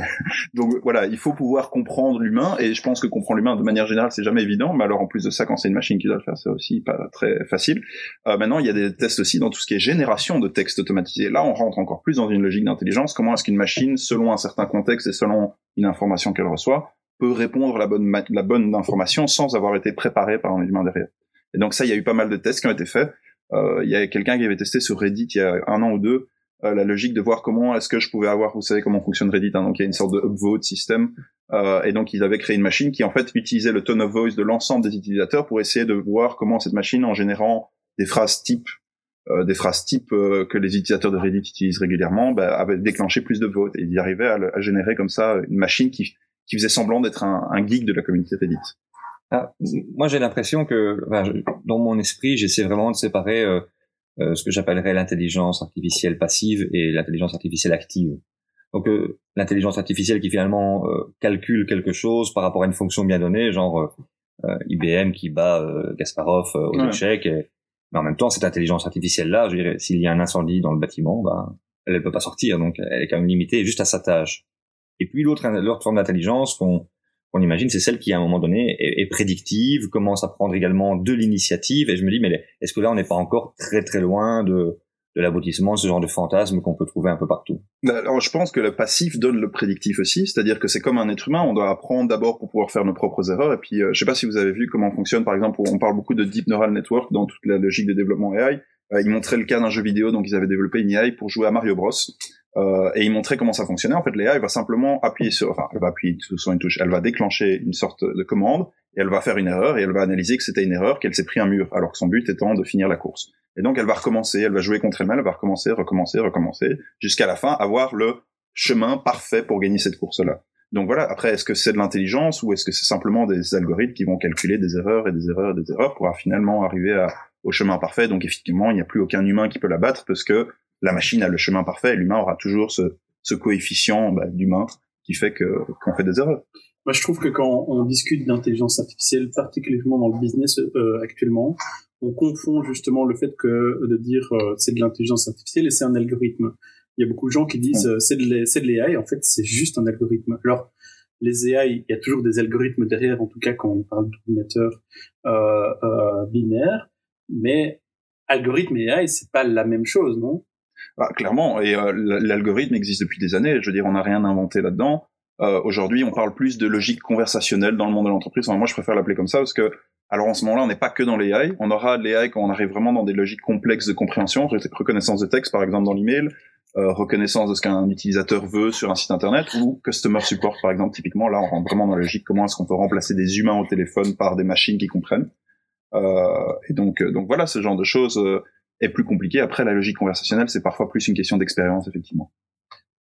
[LAUGHS] donc voilà, il faut pouvoir comprendre l'humain. Et je pense que comprendre l'humain, de manière générale, c'est jamais évident. Mais alors, en plus de ça, quand c'est une machine qui doit le faire, c'est aussi pas très facile. Euh, maintenant, il y a des tests aussi dans tout ce qui est génération de texte automatisé. Là, on rentre encore plus dans une logique d'intelligence. Comment est-ce qu'une machine, selon un certain contexte et selon une information qu'elle reçoit, peut répondre la bonne, la bonne information sans avoir été préparée par un humain derrière? Et donc ça, il y a eu pas mal de tests qui ont été faits. Euh, il y a quelqu'un qui avait testé sur Reddit il y a un an ou deux euh, la logique de voir comment est-ce que je pouvais avoir, vous savez comment fonctionne Reddit, hein, donc il y a une sorte de upvote système, euh, et donc ils avaient créé une machine qui en fait utilisait le tone of voice de l'ensemble des utilisateurs pour essayer de voir comment cette machine, en générant des phrases types, euh, des phrases types euh, que les utilisateurs de Reddit utilisent régulièrement, bah, avait déclenché plus de votes, et ils arrivaient à, générer comme ça une machine qui, qui faisait semblant d'être un, un geek de la communauté Reddit. Ah, moi, j'ai l'impression que, dans mon esprit, j'essaie vraiment de séparer euh, ce que j'appellerais l'intelligence artificielle passive et l'intelligence artificielle active. Donc, euh, l'intelligence artificielle qui finalement euh, calcule quelque chose par rapport à une fonction bien donnée, genre euh, euh, IBM qui bat euh, Kasparov euh, aux Ouais. échecs. et- mais en même temps, cette intelligence artificielle-là, je dirais, s'il y a un incendie dans le bâtiment, ben, elle ne peut pas sortir, donc elle est quand même limitée juste à sa tâche. Et puis l'autre, l'autre forme d'intelligence qu'on qu'on imagine, c'est celle qui, à un moment donné, est, prédictive, commence à prendre également de l'initiative. Et je me dis, mais est-ce que là, on n'est pas encore très très loin de de l'aboutissement, ce genre de fantasme qu'on peut trouver un peu partout? Bah, alors, je pense que le passif donne le prédictif aussi, c'est-à-dire que c'est comme un être humain, on doit apprendre d'abord pour pouvoir faire nos propres erreurs, et puis euh, je sais pas si vous avez vu comment fonctionne, par exemple, on parle beaucoup de deep neural network dans toute la logique de développement AI. Euh, ils montraient le cas d'un jeu vidéo, donc ils avaient développé une AI pour jouer à Mario Bros. Euh, et ils montraient comment ça fonctionnait. En fait, l'AI va simplement appuyer sur, enfin, elle va appuyer sur une touche, elle va déclencher une sorte de commande, et elle va faire une erreur, et elle va analyser que c'était une erreur, qu'elle s'est pris un mur, alors que son but étant de finir la course. Et donc, elle va recommencer, elle va jouer contre elle-même, elle va recommencer, recommencer, recommencer, jusqu'à la fin, avoir le chemin parfait pour gagner cette course-là. Donc voilà, après, est-ce que c'est de l'intelligence ou est-ce que c'est simplement des algorithmes qui vont calculer des erreurs et des erreurs et des erreurs pour finalement arriver à, au chemin parfait? Donc effectivement, il n'y a plus aucun humain qui peut la battre parce que la machine a le chemin parfait et l'humain aura toujours ce, ce coefficient bah, d'humain qui fait que qu'on fait des erreurs. Moi, je trouve que quand on discute d'intelligence artificielle, particulièrement dans le business euh, actuellement, on confond justement le fait que de dire euh, c'est de l'intelligence artificielle et c'est un algorithme. Il y a beaucoup de gens qui disent euh, c'est de l'AI, en fait c'est juste un algorithme. Alors les AI, il y a toujours des algorithmes derrière, en tout cas quand on parle d'ordinateur euh, euh, binaire, mais algorithme et AI c'est pas la même chose, non? Bah, Clairement, et l'algorithme existe depuis des années. Je veux dire, on n'a rien inventé là-dedans. Aujourd'hui, on parle plus de logique conversationnelle dans le monde de l'entreprise. moi, je préfère l'appeler comme ça parce que alors en ce moment-là, on n'est pas que dans l'AI, on aura l'AI quand on arrive vraiment dans des logiques complexes de compréhension, reconnaissance de texte par exemple dans l'email, euh, reconnaissance de ce qu'un utilisateur veut sur un site internet, ou customer support par exemple. Typiquement, là, on rentre vraiment dans la logique comment est-ce qu'on peut remplacer des humains au téléphone par des machines qui comprennent. Euh, et donc, euh, donc voilà, ce genre de choses euh, est plus compliqué. Après, la logique conversationnelle, c'est parfois plus une question d'expérience, effectivement.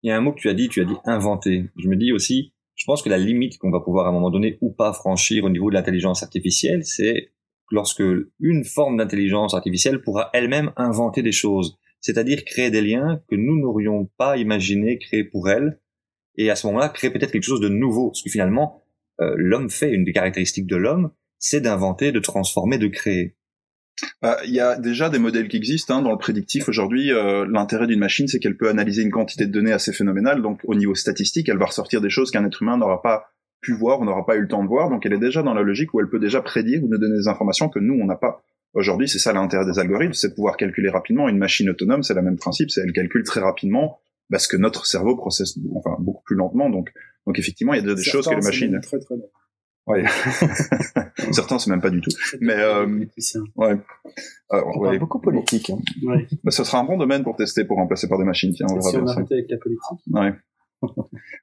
Il y a un mot que tu as dit, tu as dit inventer. Je me dis aussi, je pense que la limite qu'on va pouvoir à un moment donné ou pas franchir au niveau de l'intelligence artificielle, c'est lorsque une forme d'intelligence artificielle pourra elle-même inventer des choses, c'est-à-dire créer des liens que nous n'aurions pas imaginé créer pour elle, et à ce moment-là créer peut-être quelque chose de nouveau, parce que finalement, euh, l'homme fait une des caractéristiques de l'homme, c'est d'inventer, de transformer, de créer. Bah, il y a déjà des modèles qui existent hein, dans le prédictif aujourd'hui. Euh, l'intérêt d'une machine, c'est qu'elle peut analyser une quantité de données assez phénoménale. Donc, au niveau statistique, elle va ressortir des choses qu'un être humain n'aura pas pu voir, on n'aura pas eu le temps de voir. Donc, elle est déjà dans la logique où elle peut déjà prédire ou nous donner des informations que nous, on n'a pas. Aujourd'hui, c'est ça l'intérêt des algorithmes, c'est de pouvoir calculer rapidement. Une machine autonome, c'est le même principe, c'est elle calcule très rapidement parce que notre cerveau processe enfin beaucoup plus lentement. Donc, donc effectivement, il y a des choses que les machines. Très, très Ouais. [LAUGHS] Certains, c'est même pas du tout. Mais euh, ouais. Alors, on ouais. beaucoup politique. Hein. Ouais. Bah, ce sera un bon domaine pour tester, pour remplacer par des machines. Tiens, on verra si on arrête avec la politique. Ouais. [LAUGHS]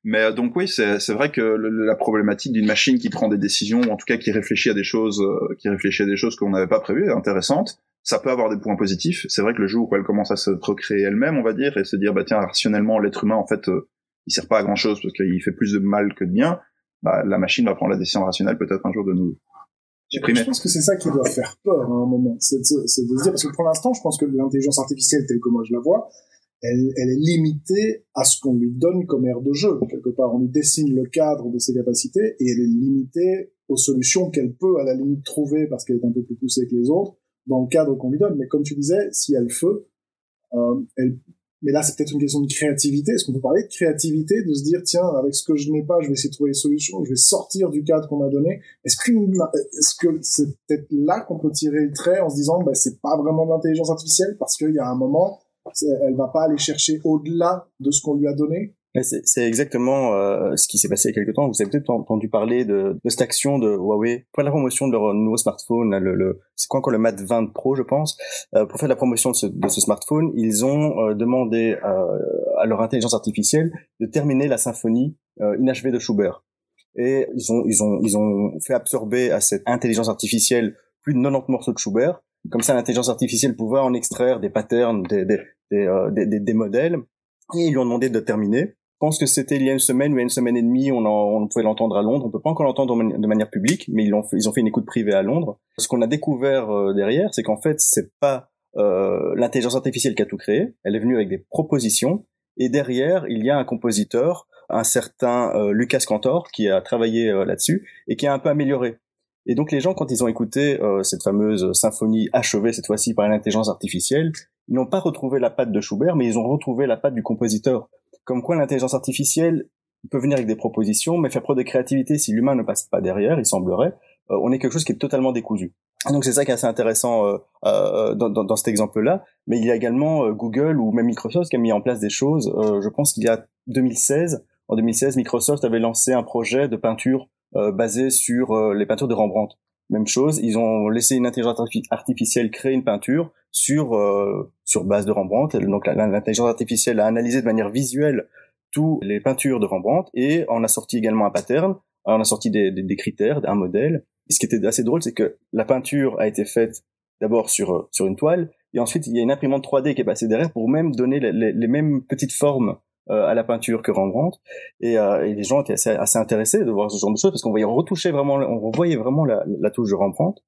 Mais euh, donc oui, c'est vrai que le, la problématique d'une machine qui prend des décisions, ou en tout cas qui réfléchit à des choses, euh, qui réfléchit à des choses qu'on n'avait pas prévues, est intéressante. Ça peut avoir des points positifs. C'est vrai que le jour où elle commence à se recréer elle-même, on va dire, et se dire bah tiens, rationnellement, l'être humain en fait, euh, il sert pas à grand chose parce qu'il fait plus de mal que de bien bah, la machine va prendre la décision rationnelle peut-être un jour de nous. Je pense que c'est ça qui doit faire peur à un moment. C'est de, se dire, parce que pour l'instant, je pense que l'intelligence artificielle telle que moi je la vois, elle, est limitée à ce qu'on lui donne comme aire de jeu. Quelque part, on lui dessine le cadre de ses capacités et elle est limitée aux solutions qu'elle peut à la limite trouver parce qu'elle est un peu plus poussée que les autres dans le cadre qu'on lui donne. Mais comme tu disais, si elle feu, euh, elle mais là, c'est peut-être une question de créativité. Est-ce qu'on peut parler de créativité, de se dire, tiens, avec ce que je n'ai pas, je vais essayer de trouver des solutions, je vais sortir du cadre qu'on m'a donné. Est-ce que, c'est peut-être là qu'on peut tirer le trait en se disant, ben, c'est pas vraiment de l'intelligence artificielle parce qu'il y a un moment, elle va pas aller chercher au-delà de ce qu'on lui a donné? C'est exactement euh, ce qui s'est passé il y a quelques temps. Vous avez peut-être entendu parler de, de, cette action de Huawei pour la promotion de leur nouveau smartphone, le, le c'est quoi encore le Mate 20 Pro, je pense. Euh, pour faire la promotion de ce, de ce smartphone, ils ont euh, demandé euh, à leur intelligence artificielle de terminer la symphonie euh, inachevée de Schubert. Et ils ont, ils ont, ils ont fait absorber à cette intelligence artificielle plus de 90 morceaux de Schubert. Comme ça, l'intelligence artificielle pouvait en extraire des patterns, des, des, des, des modèles. Et ils lui ont demandé de terminer. Pense que c'était il y a une semaine ou une semaine et demie, on, on pouvait l'entendre à Londres. On peut pas encore l'entendre de manière publique, mais ils ont fait, ils ont fait une écoute privée à Londres. Ce qu'on a découvert euh, derrière, c'est qu'en fait, c'est pas euh, l'intelligence artificielle qui a tout créé. Elle est venue avec des propositions, et derrière, il y a un compositeur, un certain euh, Lucas Cantor, qui a travaillé euh, là-dessus et qui a un peu amélioré. Et donc les gens, quand ils ont écouté cette fameuse symphonie achevée cette fois-ci par l'intelligence artificielle, ils n'ont pas retrouvé la patte de Schubert, mais ils ont retrouvé la patte du compositeur. Comme quoi l'intelligence artificielle peut venir avec des propositions, mais faire preuve de créativité si l'humain ne passe pas derrière, il semblerait, euh, on est quelque chose qui est totalement décousu. Donc c'est ça qui est assez intéressant euh, euh, dans, dans, dans, cet exemple-là. Mais il y a également euh, Google ou même Microsoft qui a mis en place des choses. Euh, je pense qu'il y a 2016, en 2016, Microsoft avait lancé un projet de peinture basé sur les peintures de Rembrandt. Même chose, ils ont laissé une intelligence artificielle créer une peinture sur sur base de Rembrandt. Donc l'intelligence artificielle a analysé de manière visuelle toutes les peintures de Rembrandt et en a sorti également un pattern, on a sorti des, critères, un modèle. Ce qui était assez drôle, c'est que la peinture a été faite d'abord sur euh, sur une toile, et ensuite il y a une imprimante 3D qui est passée derrière pour même donner les, mêmes petites formes euh, à la peinture que Rembrandt. Et, euh, et les gens étaient assez, assez, intéressés de voir ce genre de choses parce qu'on voyait retoucher vraiment, on voyait vraiment la, la, touche de Rembrandt.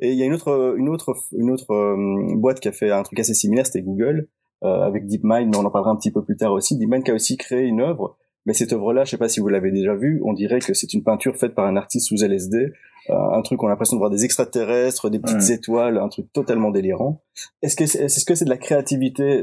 Et il y a une autre une autre une autre euh, boîte qui a fait un truc assez similaire, c'était Google avec DeepMind, mais on en parlera un petit peu plus tard aussi. DeepMind qui a aussi créé une œuvre mais cette œuvre-là, je sais pas si vous l'avez déjà vue, on dirait que c'est une peinture faite par un artiste sous LSD, euh, un truc on a l'impression de voir des extraterrestres, des petites étoiles, un truc totalement délirant. Est-ce que c'est, est-ce que c'est de la créativité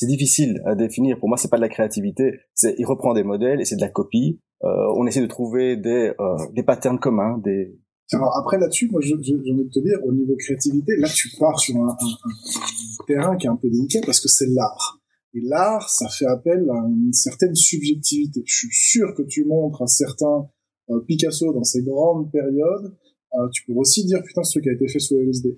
C'est difficile à définir. Pour moi, c'est pas de la créativité. C'est, il reprend des modèles et c'est de la copie. Euh, on essaie de trouver des euh, des patterns communs, des alors après là-dessus, moi j'ai envie de te dire, au niveau créativité, là tu pars sur un, un, un terrain qui est un peu délicat parce que c'est l'art. Et l'art, ça fait appel à une certaine subjectivité. Je suis sûr que tu montres un certain euh, Picasso dans ses grandes périodes, euh, tu peux aussi dire putain ce truc a été fait sous LSD.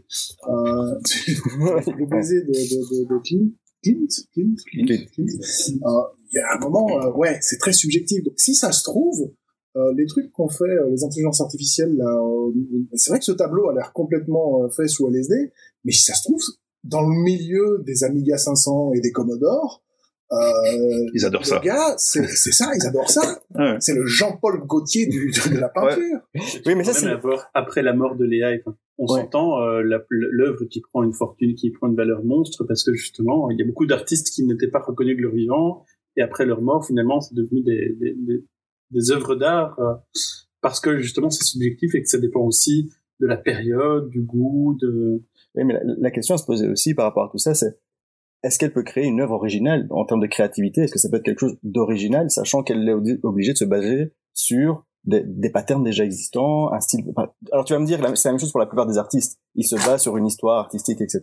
Euh, [LAUGHS] le [LAUGHS] baiser de, de, de, de Clint, Clint, Clint, Clint, Clint. Euh, il y a un moment, euh, ouais, c'est très subjectif. Donc si ça se trouve, euh, les trucs qu'ont fait les intelligences artificielles, là, c'est vrai que ce tableau a l'air complètement fait sous LSD, mais si ça se trouve, dans le milieu des Amiga 500 et des Commodore, euh, ils adorent ça. Gars, c'est, c'est ça, ils adorent ça. [LAUGHS] Ouais. C'est le Jean-Paul Gaultier du, de la peinture. Oui, mais ça c'est après la mort de Léa. On ouais. s'entend euh, l'œuvre qui prend une fortune, qui prend une valeur monstre parce que justement, il y a beaucoup d'artistes qui n'étaient pas reconnus de leur vivant et après leur mort, finalement, c'est devenu des, des, des, des œuvres d'art euh, parce que justement c'est subjectif et que ça dépend aussi de la période, du goût, de oui, mais la, la, question à se poser aussi par rapport à tout ça, c'est est-ce qu'elle peut créer une œuvre originale en termes de créativité? Est-ce que ça peut être quelque chose d'original, sachant qu'elle est obligée de se baser sur des, des, patterns déjà existants, un style. Alors tu vas me dire, c'est la même chose pour la plupart des artistes. Ils se basent sur une histoire artistique, etc.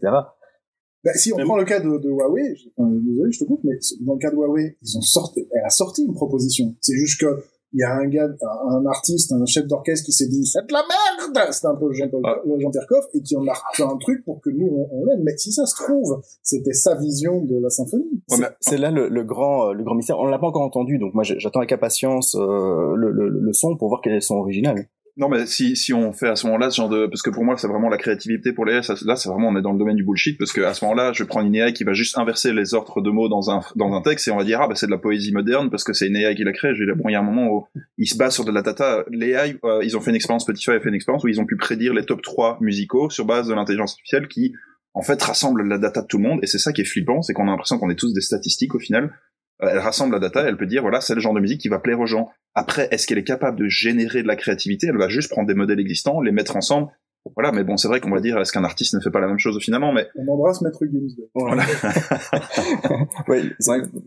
Ben, si on prend le cas de, de Huawei, je, désolé, je te coupe, mais dans le cas de Huawei, ils ont sorti, elle a sorti une proposition. C'est juste que il y a un gars, un artiste, un chef d'orchestre qui s'est dit c'est de la merde, c'était un peu Jean-Pierre Jean Coff et qui en a fait un truc pour que nous on, l'aime. Mais si ça se trouve, c'était sa vision de la symphonie. c'est là le, le, grand, le grand mystère. On l'a pas encore entendu, donc moi j'attends avec impatience euh, le, le, le, son pour voir quel est son original. Non, mais si, si on fait à ce moment-là ce genre de, parce que pour moi, c'est vraiment la créativité pour les là, c'est vraiment, on est dans le domaine du bullshit, parce que à ce moment-là, je prends une AI qui va juste inverser les ordres de mots dans un, dans un texte et on va dire, ah, bah, c'est de la poésie moderne parce que c'est une AI qui l'a créé. Je vais bon, il y a un moment où il se base sur de la data. Les AI, euh, ils ont fait une expérience, Spotify a fait une expérience où ils ont pu prédire les top 3 musicaux sur base de l'intelligence artificielle qui, en fait, rassemble la data de tout le monde et c'est ça qui est flippant, c'est qu'on a l'impression qu'on est tous des statistiques au final elle rassemble la data, elle peut dire voilà c'est le genre de musique qui va plaire aux gens. Après, est-ce qu'elle est capable de générer de la créativité? Elle va juste prendre des modèles existants, les mettre ensemble. Voilà, mais bon, c'est vrai qu'on va dire est-ce qu'un artiste ne fait pas la même chose finalement, mais on embrasse Maître Gims. Voilà. [LAUGHS] oui,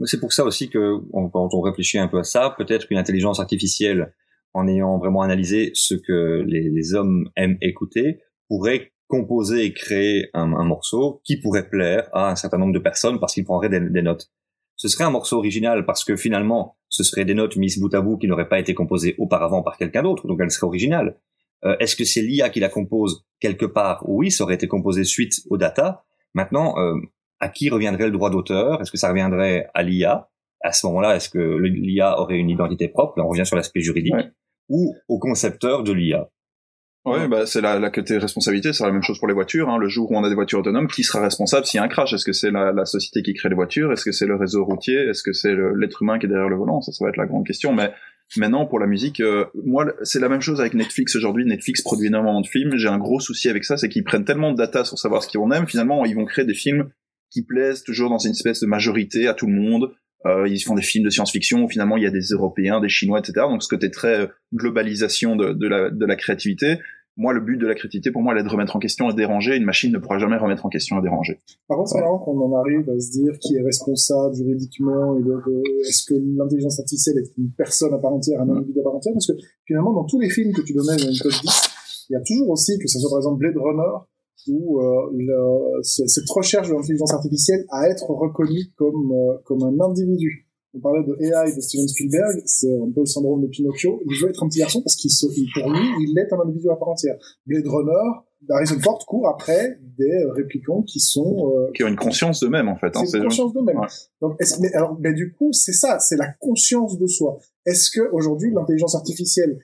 c'est pour ça aussi que quand on réfléchit un peu à ça, peut-être une intelligence artificielle, en ayant vraiment analysé ce que les, les hommes aiment écouter, pourrait composer et créer un, un, morceau qui pourrait plaire à un certain nombre de personnes parce qu'il prendrait des, des notes ce serait un morceau original parce que finalement, ce serait des notes mises bout à bout qui n'auraient pas été composées auparavant par quelqu'un d'autre, donc elles seraient originales. Euh, Est-ce que c'est l'IA qui la compose quelque part? Oui, ça aurait été composé suite aux data. Maintenant, euh, à qui reviendrait le droit d'auteur? Est-ce que ça reviendrait à l'IA À ce moment-là, est-ce que l'IA aurait une identité propre? Là, on revient sur l'aspect juridique. Ou au concepteur de l'IA Ouais, bah c'est la, la côté responsabilité, c'est la même chose pour les voitures. Hein. Le jour où on a des voitures autonomes, qui sera responsable s'il y a un crash? Est-ce que c'est la, la, société qui crée les voitures? Est-ce que c'est le réseau routier? Est-ce que c'est l'être humain qui est derrière le volant? Ça, ça va être la grande question. Mais maintenant, pour la musique, euh, moi, c'est la même chose avec Netflix aujourd'hui. Netflix produit énormément de films. J'ai un gros souci avec ça, c'est qu'ils prennent tellement de data sur savoir ce qu'on aime. Finalement, ils vont créer des films qui plaisent toujours dans une espèce de majorité à tout le monde. Euh, ils font des films de science-fiction où finalement il y a des Européens, des Chinois, etc. Donc ce côté très euh, globalisation de, de, la, de la créativité moi, le but de la créativité, pour moi, elle est de remettre en question et déranger. Une machine ne pourra jamais remettre en question et déranger. Par contre, c'est marrant qu'on en arrive à se dire qui est responsable juridiquement et de, est-ce que l'intelligence artificielle est une personne à part entière, un individu à part entière, parce que finalement, dans tous les films que tu donnais dans une top 10, il il y a toujours aussi, que ce soit par exemple Blade Runner, ou euh, cette recherche de l'intelligence artificielle à être reconnue comme, euh, comme un individu. On parlait de AI de Steven Spielberg, c'est un peu le syndrome de Pinocchio. Il veut être un petit garçon parce qu'il pour lui, il est un individu à part entière. Blade Runner, Harrison Ford court après des réplicants qui sont euh, qui ont une conscience d'eux-mêmes en fait. Hein, c'est une conscience d'eux-mêmes. Donc, mais, alors, mais du coup, c'est ça, c'est la conscience de soi. Est-ce que aujourd'hui l'intelligence artificielle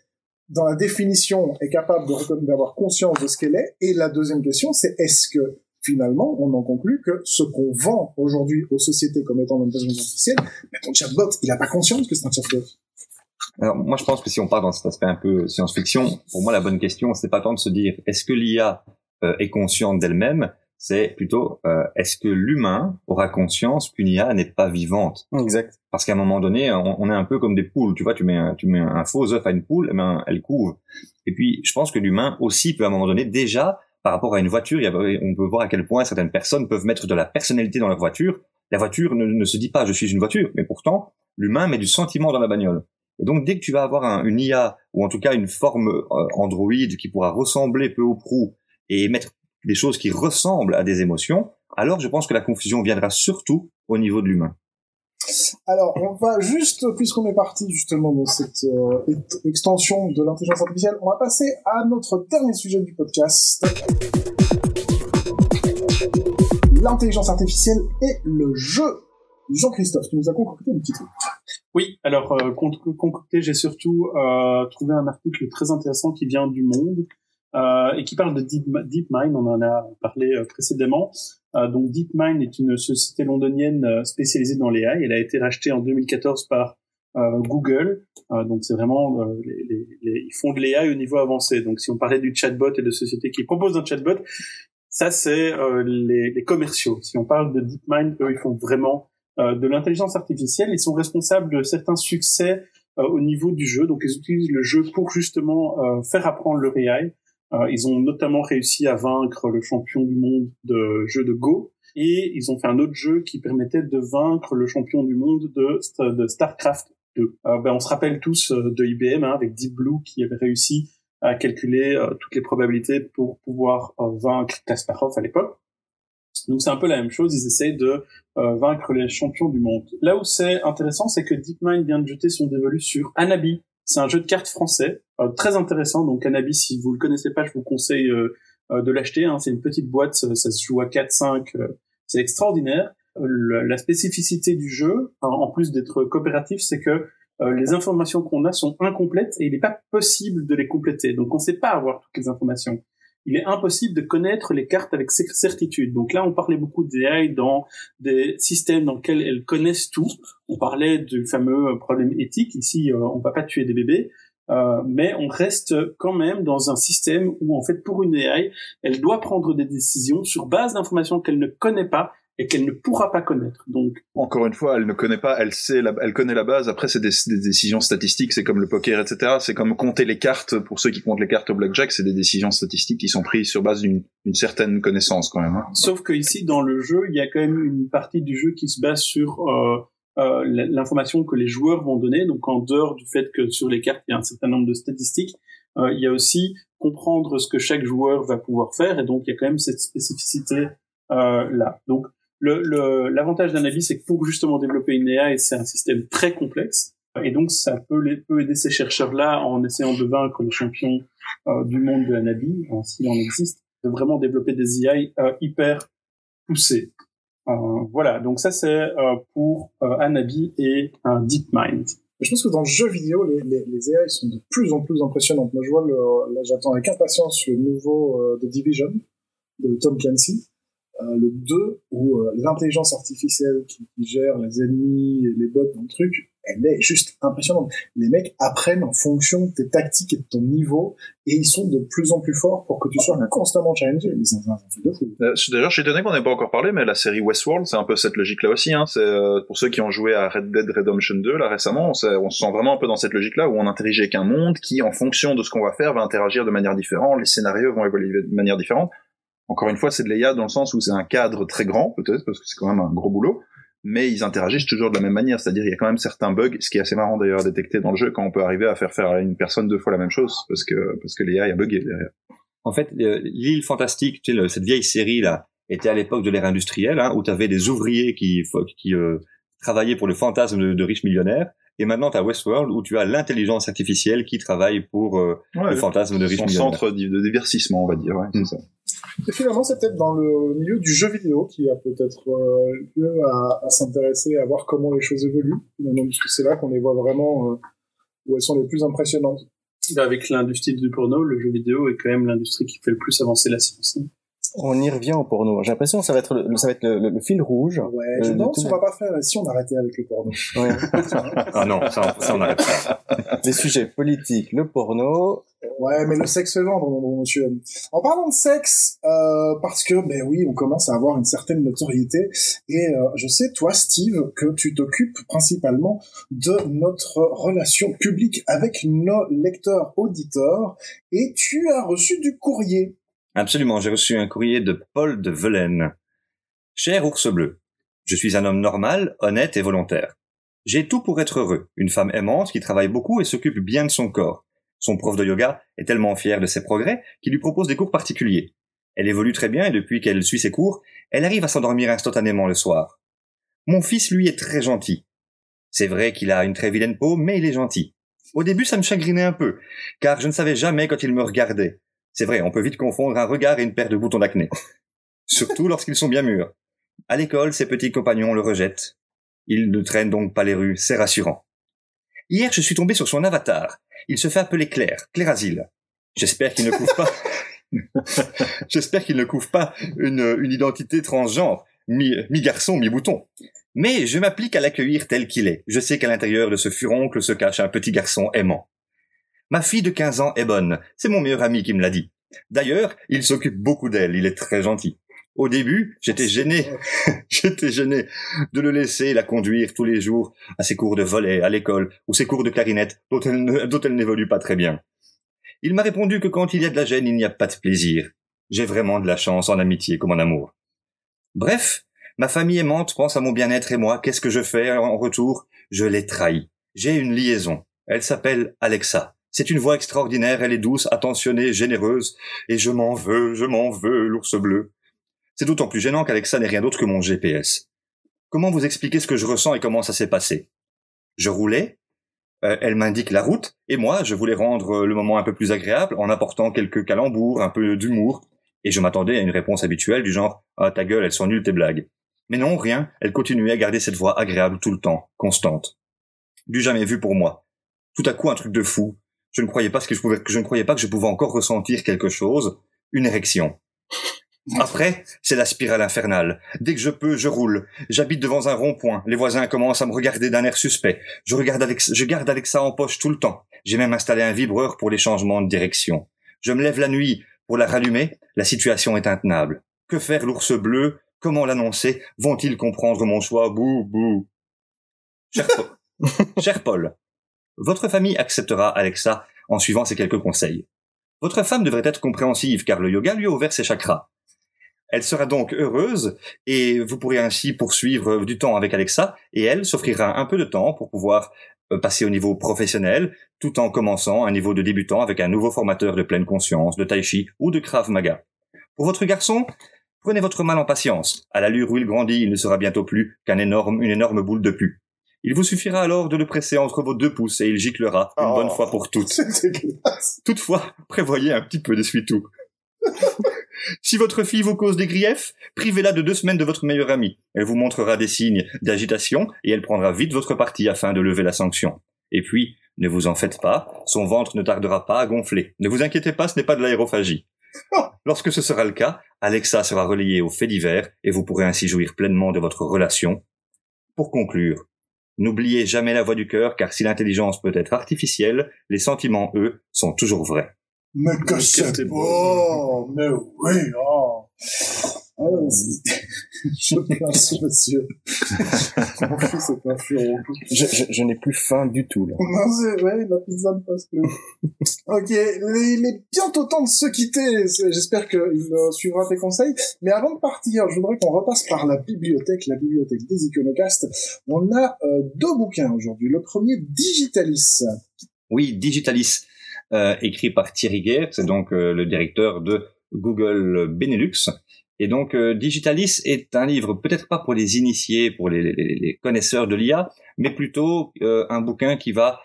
dans la définition, est capable d'avoir conscience de ce qu'elle est. Et la deuxième question, c'est est-ce que finalement, on en conclut que ce qu'on vend aujourd'hui aux sociétés comme étant l'intelligence artificielle, mais ton chatbot, il n'a pas conscience que c'est un chatbot. Alors moi, je pense que si on part dans cet aspect un peu science-fiction, pour moi, la bonne question, c'est pas tant de se dire est-ce que l'IA euh, est consciente d'elle-même, c'est plutôt euh, est-ce que l'humain aura conscience qu'une IA n'est pas vivante? Exact. Parce qu'à un moment donné, on, est un peu comme des poules. Tu vois, tu mets un, tu mets un faux œuf à une poule, et eh ben elle couve. Et puis, je pense que l'humain aussi peut à un moment donné déjà par rapport à une voiture, on peut voir à quel point certaines personnes peuvent mettre de la personnalité dans leur voiture. La voiture ne, se dit pas je suis une voiture, mais pourtant l'humain met du sentiment dans la bagnole. Et donc dès que tu vas avoir une IA ou en tout cas une forme euh, Android qui pourra ressembler peu ou prou et mettre des choses qui ressemblent à des émotions, alors je pense que la confusion viendra surtout au niveau de l'humain. Alors, on va juste, puisqu'on est parti justement dans cette euh, extension de l'intelligence artificielle, on va passer à notre dernier sujet du podcast. L'intelligence artificielle et le jeu. Jean-Christophe, tu nous as concocté un petit truc. Oui, alors euh, concocté, j'ai surtout euh, trouvé un article très intéressant qui vient du Monde euh, et qui parle de DeepMind, on en a parlé euh, précédemment. Euh, donc DeepMind est une société londonienne euh, spécialisée dans l'AI. Elle a été rachetée en 2014 par Google. donc c'est vraiment ils font de l'AI au niveau avancé. Donc si on parlait du chatbot et de sociétés qui proposent un chatbot, ça c'est les, commerciaux. Si on parle de DeepMind, eux ils font vraiment de l'intelligence artificielle. Ils sont responsables de certains succès au niveau du jeu. Donc ils utilisent le jeu pour justement faire apprendre leur AI. Euh, ils ont notamment réussi à vaincre le champion du monde de jeu de Go. Et ils ont fait un autre jeu qui permettait de vaincre le champion du monde de, StarCraft 2. Euh, ben, on se rappelle tous euh, de IBM hein, avec Deep Blue qui avait réussi à calculer toutes les probabilités pour pouvoir vaincre Kasparov à l'époque. Donc c'est un peu la même chose, ils essayent de vaincre les champions du monde. Là où c'est intéressant, c'est que DeepMind vient de jeter son dévolu sur Anabi, c'est un jeu de cartes français, euh, très intéressant. Donc Cannabis, si vous le connaissez pas, je vous conseille euh, euh, de l'acheter. Hein. C'est une petite boîte, ça, se joue à 4-5. c'est extraordinaire. la spécificité du jeu, en plus d'être coopératif, c'est que les informations qu'on a sont incomplètes et il n'est pas possible de les compléter. Donc on ne sait pas avoir toutes les informations il est impossible de connaître les cartes avec certitude. Donc là, on parlait beaucoup d'AI dans des systèmes dans lesquels elles connaissent tout. On parlait du fameux problème éthique. Ici, euh, on va pas tuer des bébés. Euh, mais on reste quand même dans un système où en fait pour une AI, elle doit prendre des décisions sur base d'informations qu'elle ne connaît pas et qu'elle ne pourra pas connaître. Donc encore une fois, elle ne connaît pas, elle sait, elle connaît la base. Après, c'est des, décisions statistiques, c'est comme le poker, etc. C'est comme compter les cartes. Pour ceux qui comptent les cartes au blackjack, c'est des décisions statistiques qui sont prises sur base d'une certaine connaissance quand même. Hein. Sauf que ici, dans le jeu, il y a quand même une partie du jeu qui se base sur euh, euh, l'information que les joueurs vont donner. Donc en dehors du fait que sur les cartes, il y a un certain nombre de statistiques, euh, il y a aussi comprendre ce que chaque joueur va pouvoir faire. Et donc il y a quand même cette spécificité là. Donc L'avantage le, d'un avis, c'est que pour justement développer une AI, c'est un système très complexe. Et donc, ça peut, les, peut aider ces chercheurs-là en essayant de vaincre les champions euh, du monde de Anabi, hein, s'il en existe, de vraiment développer des AI euh, hyper poussées. Euh, voilà, donc ça c'est euh, pour euh, Anabi et un DeepMind. Je pense que dans le jeu vidéo, les, les, les AI sont de plus en plus impressionnantes. Moi, je vois, le, là, j'attends avec impatience le nouveau The Division de Tom Clancy euh, le 2 où euh, l'intelligence artificielle qui, gère les ennemis les bots le truc, elle est juste impressionnante. Les mecs apprennent en fonction de tes tactiques et de ton niveau, et ils sont de plus en plus forts pour que tu sois constamment challengé. Euh, D'ailleurs, je suis étonné qu'on n'ait pas encore parlé, mais la série Westworld, c'est un peu cette logique-là aussi. Hein. C'est euh, pour ceux qui ont joué à Red Dead Redemption 2 là récemment, on, on se sent vraiment un peu dans cette logique-là où on interagit avec un monde qui, en fonction de ce qu'on va faire, va interagir de manière différente. Les scénarios vont évoluer de manière différente. Encore une fois, c'est de l'IA dans le sens où c'est un cadre très grand, peut-être, parce que c'est quand même un gros boulot, mais ils interagissent toujours de la même manière, c'est-à-dire il y a quand même certains bugs, ce qui est assez marrant d'ailleurs à détecter dans le jeu quand on peut arriver à faire faire à une personne deux fois la même chose, parce que parce que l'IA a bugué derrière. En fait, l'île fantastique, tu sais, cette vieille série là, était à l'époque de l'ère industrielle, hein, où tu avais des ouvriers qui, qui euh, travaillaient pour le fantasme de, riches millionnaires. Et maintenant, tu as Westworld, où tu as l'intelligence artificielle qui travaille pour euh, le fantasme de riches millionnaires. centre de divertissement, on va dire. Ouais, c'est ça. Et finalement, c'est peut-être dans le milieu du jeu vidéo qui a peut-être euh, lieu à, à s'intéresser, à voir comment les choses évoluent. Parce c'est là qu'on les voit vraiment euh, où elles sont les plus impressionnantes. Avec l'industrie du porno, le jeu vidéo est quand même l'industrie qui fait le plus avancer la science. On y revient au porno. J'ai l'impression que ça va être le, ça va être le, fil rouge. Ouais, je me on va pas faire si on arrêtait avec le porno. Ouais. [LAUGHS] ah non, ça, ça on arrête pas. [LAUGHS] Les sujets politiques, le porno, Ouais, mais le sexe fait vendre, mon monsieur. En parlant de sexe, euh, parce que, ben oui, on commence à avoir une certaine notoriété, et euh, je sais, toi, Steve, que tu t'occupes principalement de notre relation publique avec nos lecteurs auditeurs, et tu as reçu du courrier. Absolument, j'ai reçu un courrier de Paul de Velaine. Cher ours bleu, je suis un homme normal, honnête et volontaire. J'ai tout pour être heureux, une femme aimante qui travaille beaucoup et s'occupe bien de son corps. Son prof de yoga est tellement fier de ses progrès qu'il lui propose des cours particuliers. Elle évolue très bien et depuis qu'elle suit ses cours, elle arrive à s'endormir instantanément le soir. Mon fils, lui, est très gentil. C'est vrai qu'il a une très vilaine peau, mais il est gentil. Au début, ça me chagrinait un peu, car je ne savais jamais quand il me regardait. C'est vrai, on peut vite confondre un regard et une paire de boutons d'acné. [LAUGHS] Surtout lorsqu'ils sont bien mûrs. À l'école, ses petits compagnons le rejettent. Il ne traîne donc pas les rues, c'est rassurant. Hier, je suis tombé sur son avatar. Il se fait appeler Claire, Claire Asile. J'espère qu'il ne couvre pas, [LAUGHS] j'espère qu'il ne couvre pas une, une identité transgenre, mi-garçon, mi mi-bouton. Mais je m'applique à l'accueillir tel qu'il est. Je sais qu'à l'intérieur de ce furoncle se cache un petit garçon aimant. Ma fille de 15 ans est bonne. C'est mon meilleur ami qui me l'a dit. D'ailleurs, il s'occupe beaucoup d'elle. Il est très gentil. Au début, j'étais gêné, [LAUGHS] j'étais gêné de le laisser la conduire tous les jours à ses cours de volet à l'école ou ses cours de clarinette dont elle, n'évolue pas très bien. Il m'a répondu que quand il y a de la gêne, il n'y a pas de plaisir. J'ai vraiment de la chance en amitié comme en amour. Bref, ma famille aimante pense à mon bien-être et moi, qu'est-ce que je fais en retour? Je l'ai trahi. J'ai une liaison. Elle s'appelle Alexa. C'est une voix extraordinaire, elle est douce, attentionnée, généreuse, et je m'en veux, je m'en veux, l'ours bleu. C'est d'autant plus gênant qu'Alexa n'est rien d'autre que mon GPS. Comment vous expliquer ce que je ressens et comment ça s'est passé? Je roulais, euh, elle m'indique la route, et moi, je voulais rendre le moment un peu plus agréable en apportant quelques calembours, un peu d'humour, et je m'attendais à une réponse habituelle du genre « Ah, ta gueule, elles sont nulles tes blagues ». Mais non, rien, elle continuait à garder cette voix agréable tout le temps, constante. Du jamais vu pour moi. Tout à coup, un truc de fou. Je ne croyais pas que je pouvais, je ne croyais pas que je pouvais encore ressentir quelque chose. Une érection. [LAUGHS] Après, c'est la spirale infernale. Dès que je peux, je roule. J'habite devant un rond-point. Les voisins commencent à me regarder d'un air suspect. Je regarde Alex, je garde Alexa en poche tout le temps. J'ai même installé un vibreur pour les changements de direction. Je me lève la nuit pour la rallumer. La situation est intenable. Que faire l'ours bleu? Comment l'annoncer? Vont-ils comprendre mon choix? Bouh, bouh. Cher Paul, [LAUGHS] Cher Paul, votre famille acceptera Alexa en suivant ces quelques conseils. Votre femme devrait être compréhensive car le yoga lui a ouvert ses chakras. Elle sera donc heureuse et vous pourrez ainsi poursuivre du temps avec Alexa et elle s'offrira un peu de temps pour pouvoir euh, passer au niveau professionnel tout en commençant un niveau de débutant avec un nouveau formateur de pleine conscience, de tai chi ou de krav maga. Pour votre garçon, prenez votre mal en patience. À l'allure où il grandit, il ne sera bientôt plus qu'un énorme, une énorme boule de pu. Il vous suffira alors de le presser entre vos deux pouces et il giclera une bonne oh. fois pour toutes. [LAUGHS] Toutefois, prévoyez un petit peu d'essuie-tout. [LAUGHS] si votre fille vous cause des griefs, privez-la de deux semaines de votre meilleure amie. Elle vous montrera des signes d'agitation et elle prendra vite votre parti afin de lever la sanction. Et puis, ne vous en faites pas, son ventre ne tardera pas à gonfler. Ne vous inquiétez pas, ce n'est pas de l'aérophagie. Lorsque ce sera le cas, Alexa sera relayée au fait divers et vous pourrez ainsi jouir pleinement de votre relation. Pour conclure, n'oubliez jamais la voix du cœur car si l'intelligence peut être artificielle, les sentiments, eux, sont toujours vrais. Mais que c'est beau Mais oui oh. Oh, [LAUGHS] je place, monsieur. Mon fils est un furon. Je, je, je n'ai plus faim du tout, là. Non, c'est, ouais, la pizza ne passe plus. ok, il est bientôt temps de se quitter. J'espère qu'il euh, suivra tes conseils. Mais avant de partir, je voudrais qu'on repasse par la bibliothèque, la bibliothèque des iconocastes. On a euh, deux bouquins aujourd'hui. Le premier, Digitalis. Oui, Digitalis euh, écrit par Thierry Guerre, c'est donc euh, le directeur de Google Benelux. Et donc Digitalis est un livre peut-être pas pour les initiés, pour les, les connaisseurs de l'IA, mais plutôt un bouquin qui va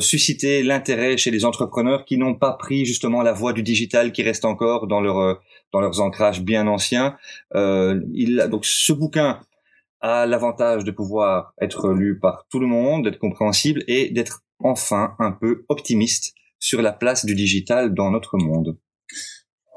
susciter l'intérêt chez les entrepreneurs qui n'ont pas pris justement la voie du digital, qui reste encore dans leur dans leurs ancrages bien anciens. il, donc ce bouquin a l'avantage de pouvoir être lu par tout le monde, d'être compréhensible et d'être enfin un peu optimiste sur la place du digital dans notre monde.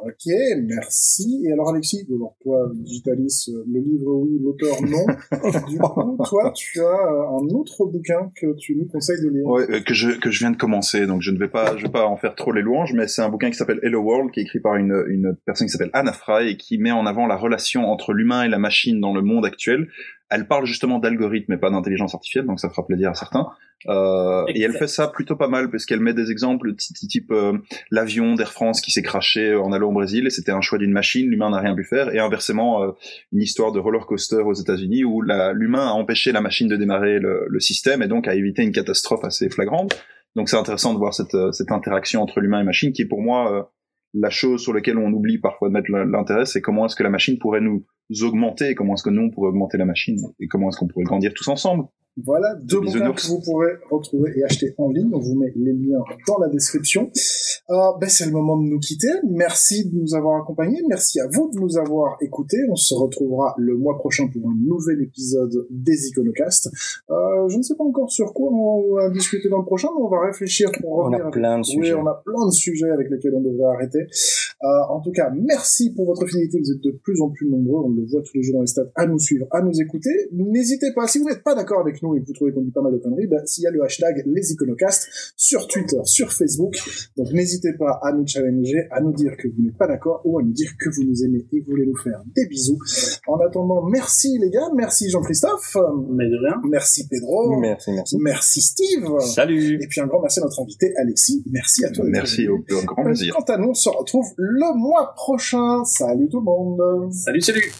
Ok, merci. Et alors Alexis, alors toi, Digitalis, euh, le livre oui, l'auteur non. [LAUGHS] du coup, toi, tu as euh, un autre bouquin que tu nous conseilles de lire. Ouais, euh, que je que je viens de commencer, donc je ne vais pas je vais pas en faire trop les louanges, mais c'est un bouquin qui s'appelle Hello World, qui est écrit par une une personne qui s'appelle Anna Fry et qui met en avant la relation entre l'humain et la machine dans le monde actuel. Elle parle justement d'algorithmes et pas d'intelligence artificielle, donc ça fera plaisir à certains. Euh, et elle fait ça plutôt pas mal parce qu'elle met des exemples type euh, l'avion d'Air France qui s'est craché en allant au Brésil et c'était un choix d'une machine, l'humain n'a rien pu faire. Et inversement, euh, une histoire de roller coaster aux États-Unis où l'humain a empêché la machine de démarrer le, le, système et donc a évité une catastrophe assez flagrante. Donc c'est intéressant de voir cette, euh, cette interaction entre l'humain et machine qui est pour moi la chose sur laquelle on oublie parfois de mettre l'intérêt, c'est comment est-ce que la machine pourrait nous augmenter, comment est-ce que nous on pourrait augmenter la machine et comment est-ce qu'on pourrait grandir tous ensemble. Voilà, deux bouquins que vous pourrez retrouver et acheter en ligne. On vous met les liens dans la description. Euh, ben c'est le moment de nous quitter. Merci de nous avoir accompagnés. Merci à vous de nous avoir écoutés. On se retrouvera le mois prochain pour un nouvel épisode des Iconocast. Euh, je ne sais pas encore sur quoi on va discuter dans le prochain, mais on va réfléchir pour revenir. On a plein de sujets. On a plein de sujets avec lesquels on devrait arrêter. Euh, en tout cas, merci pour votre fidélité. Vous êtes de plus en plus nombreux. On le voit tous les jours dans les stats à nous suivre, à nous écouter. N'hésitez pas, si vous n'êtes pas d'accord avec nous et que vous trouvez qu'on dit pas mal de conneries, ben, s'il y a le hashtag les iconocastes sur Twitter, sur Facebook. Donc n'hésitez pas à nous challenger, à nous dire que vous n'êtes pas d'accord ou à nous dire que vous nous aimez et que vous voulez nous faire des bisous. En attendant, merci les gars, merci Jean-Christophe. Mais de rien. Merci Pedro. Merci, merci. Merci Steve. Salut. Et puis un grand merci à notre invité Alexis. Merci à toi. Merci, au, grand plaisir. Quant à nous, on se retrouve le mois prochain. Salut tout le monde. Salut, salut.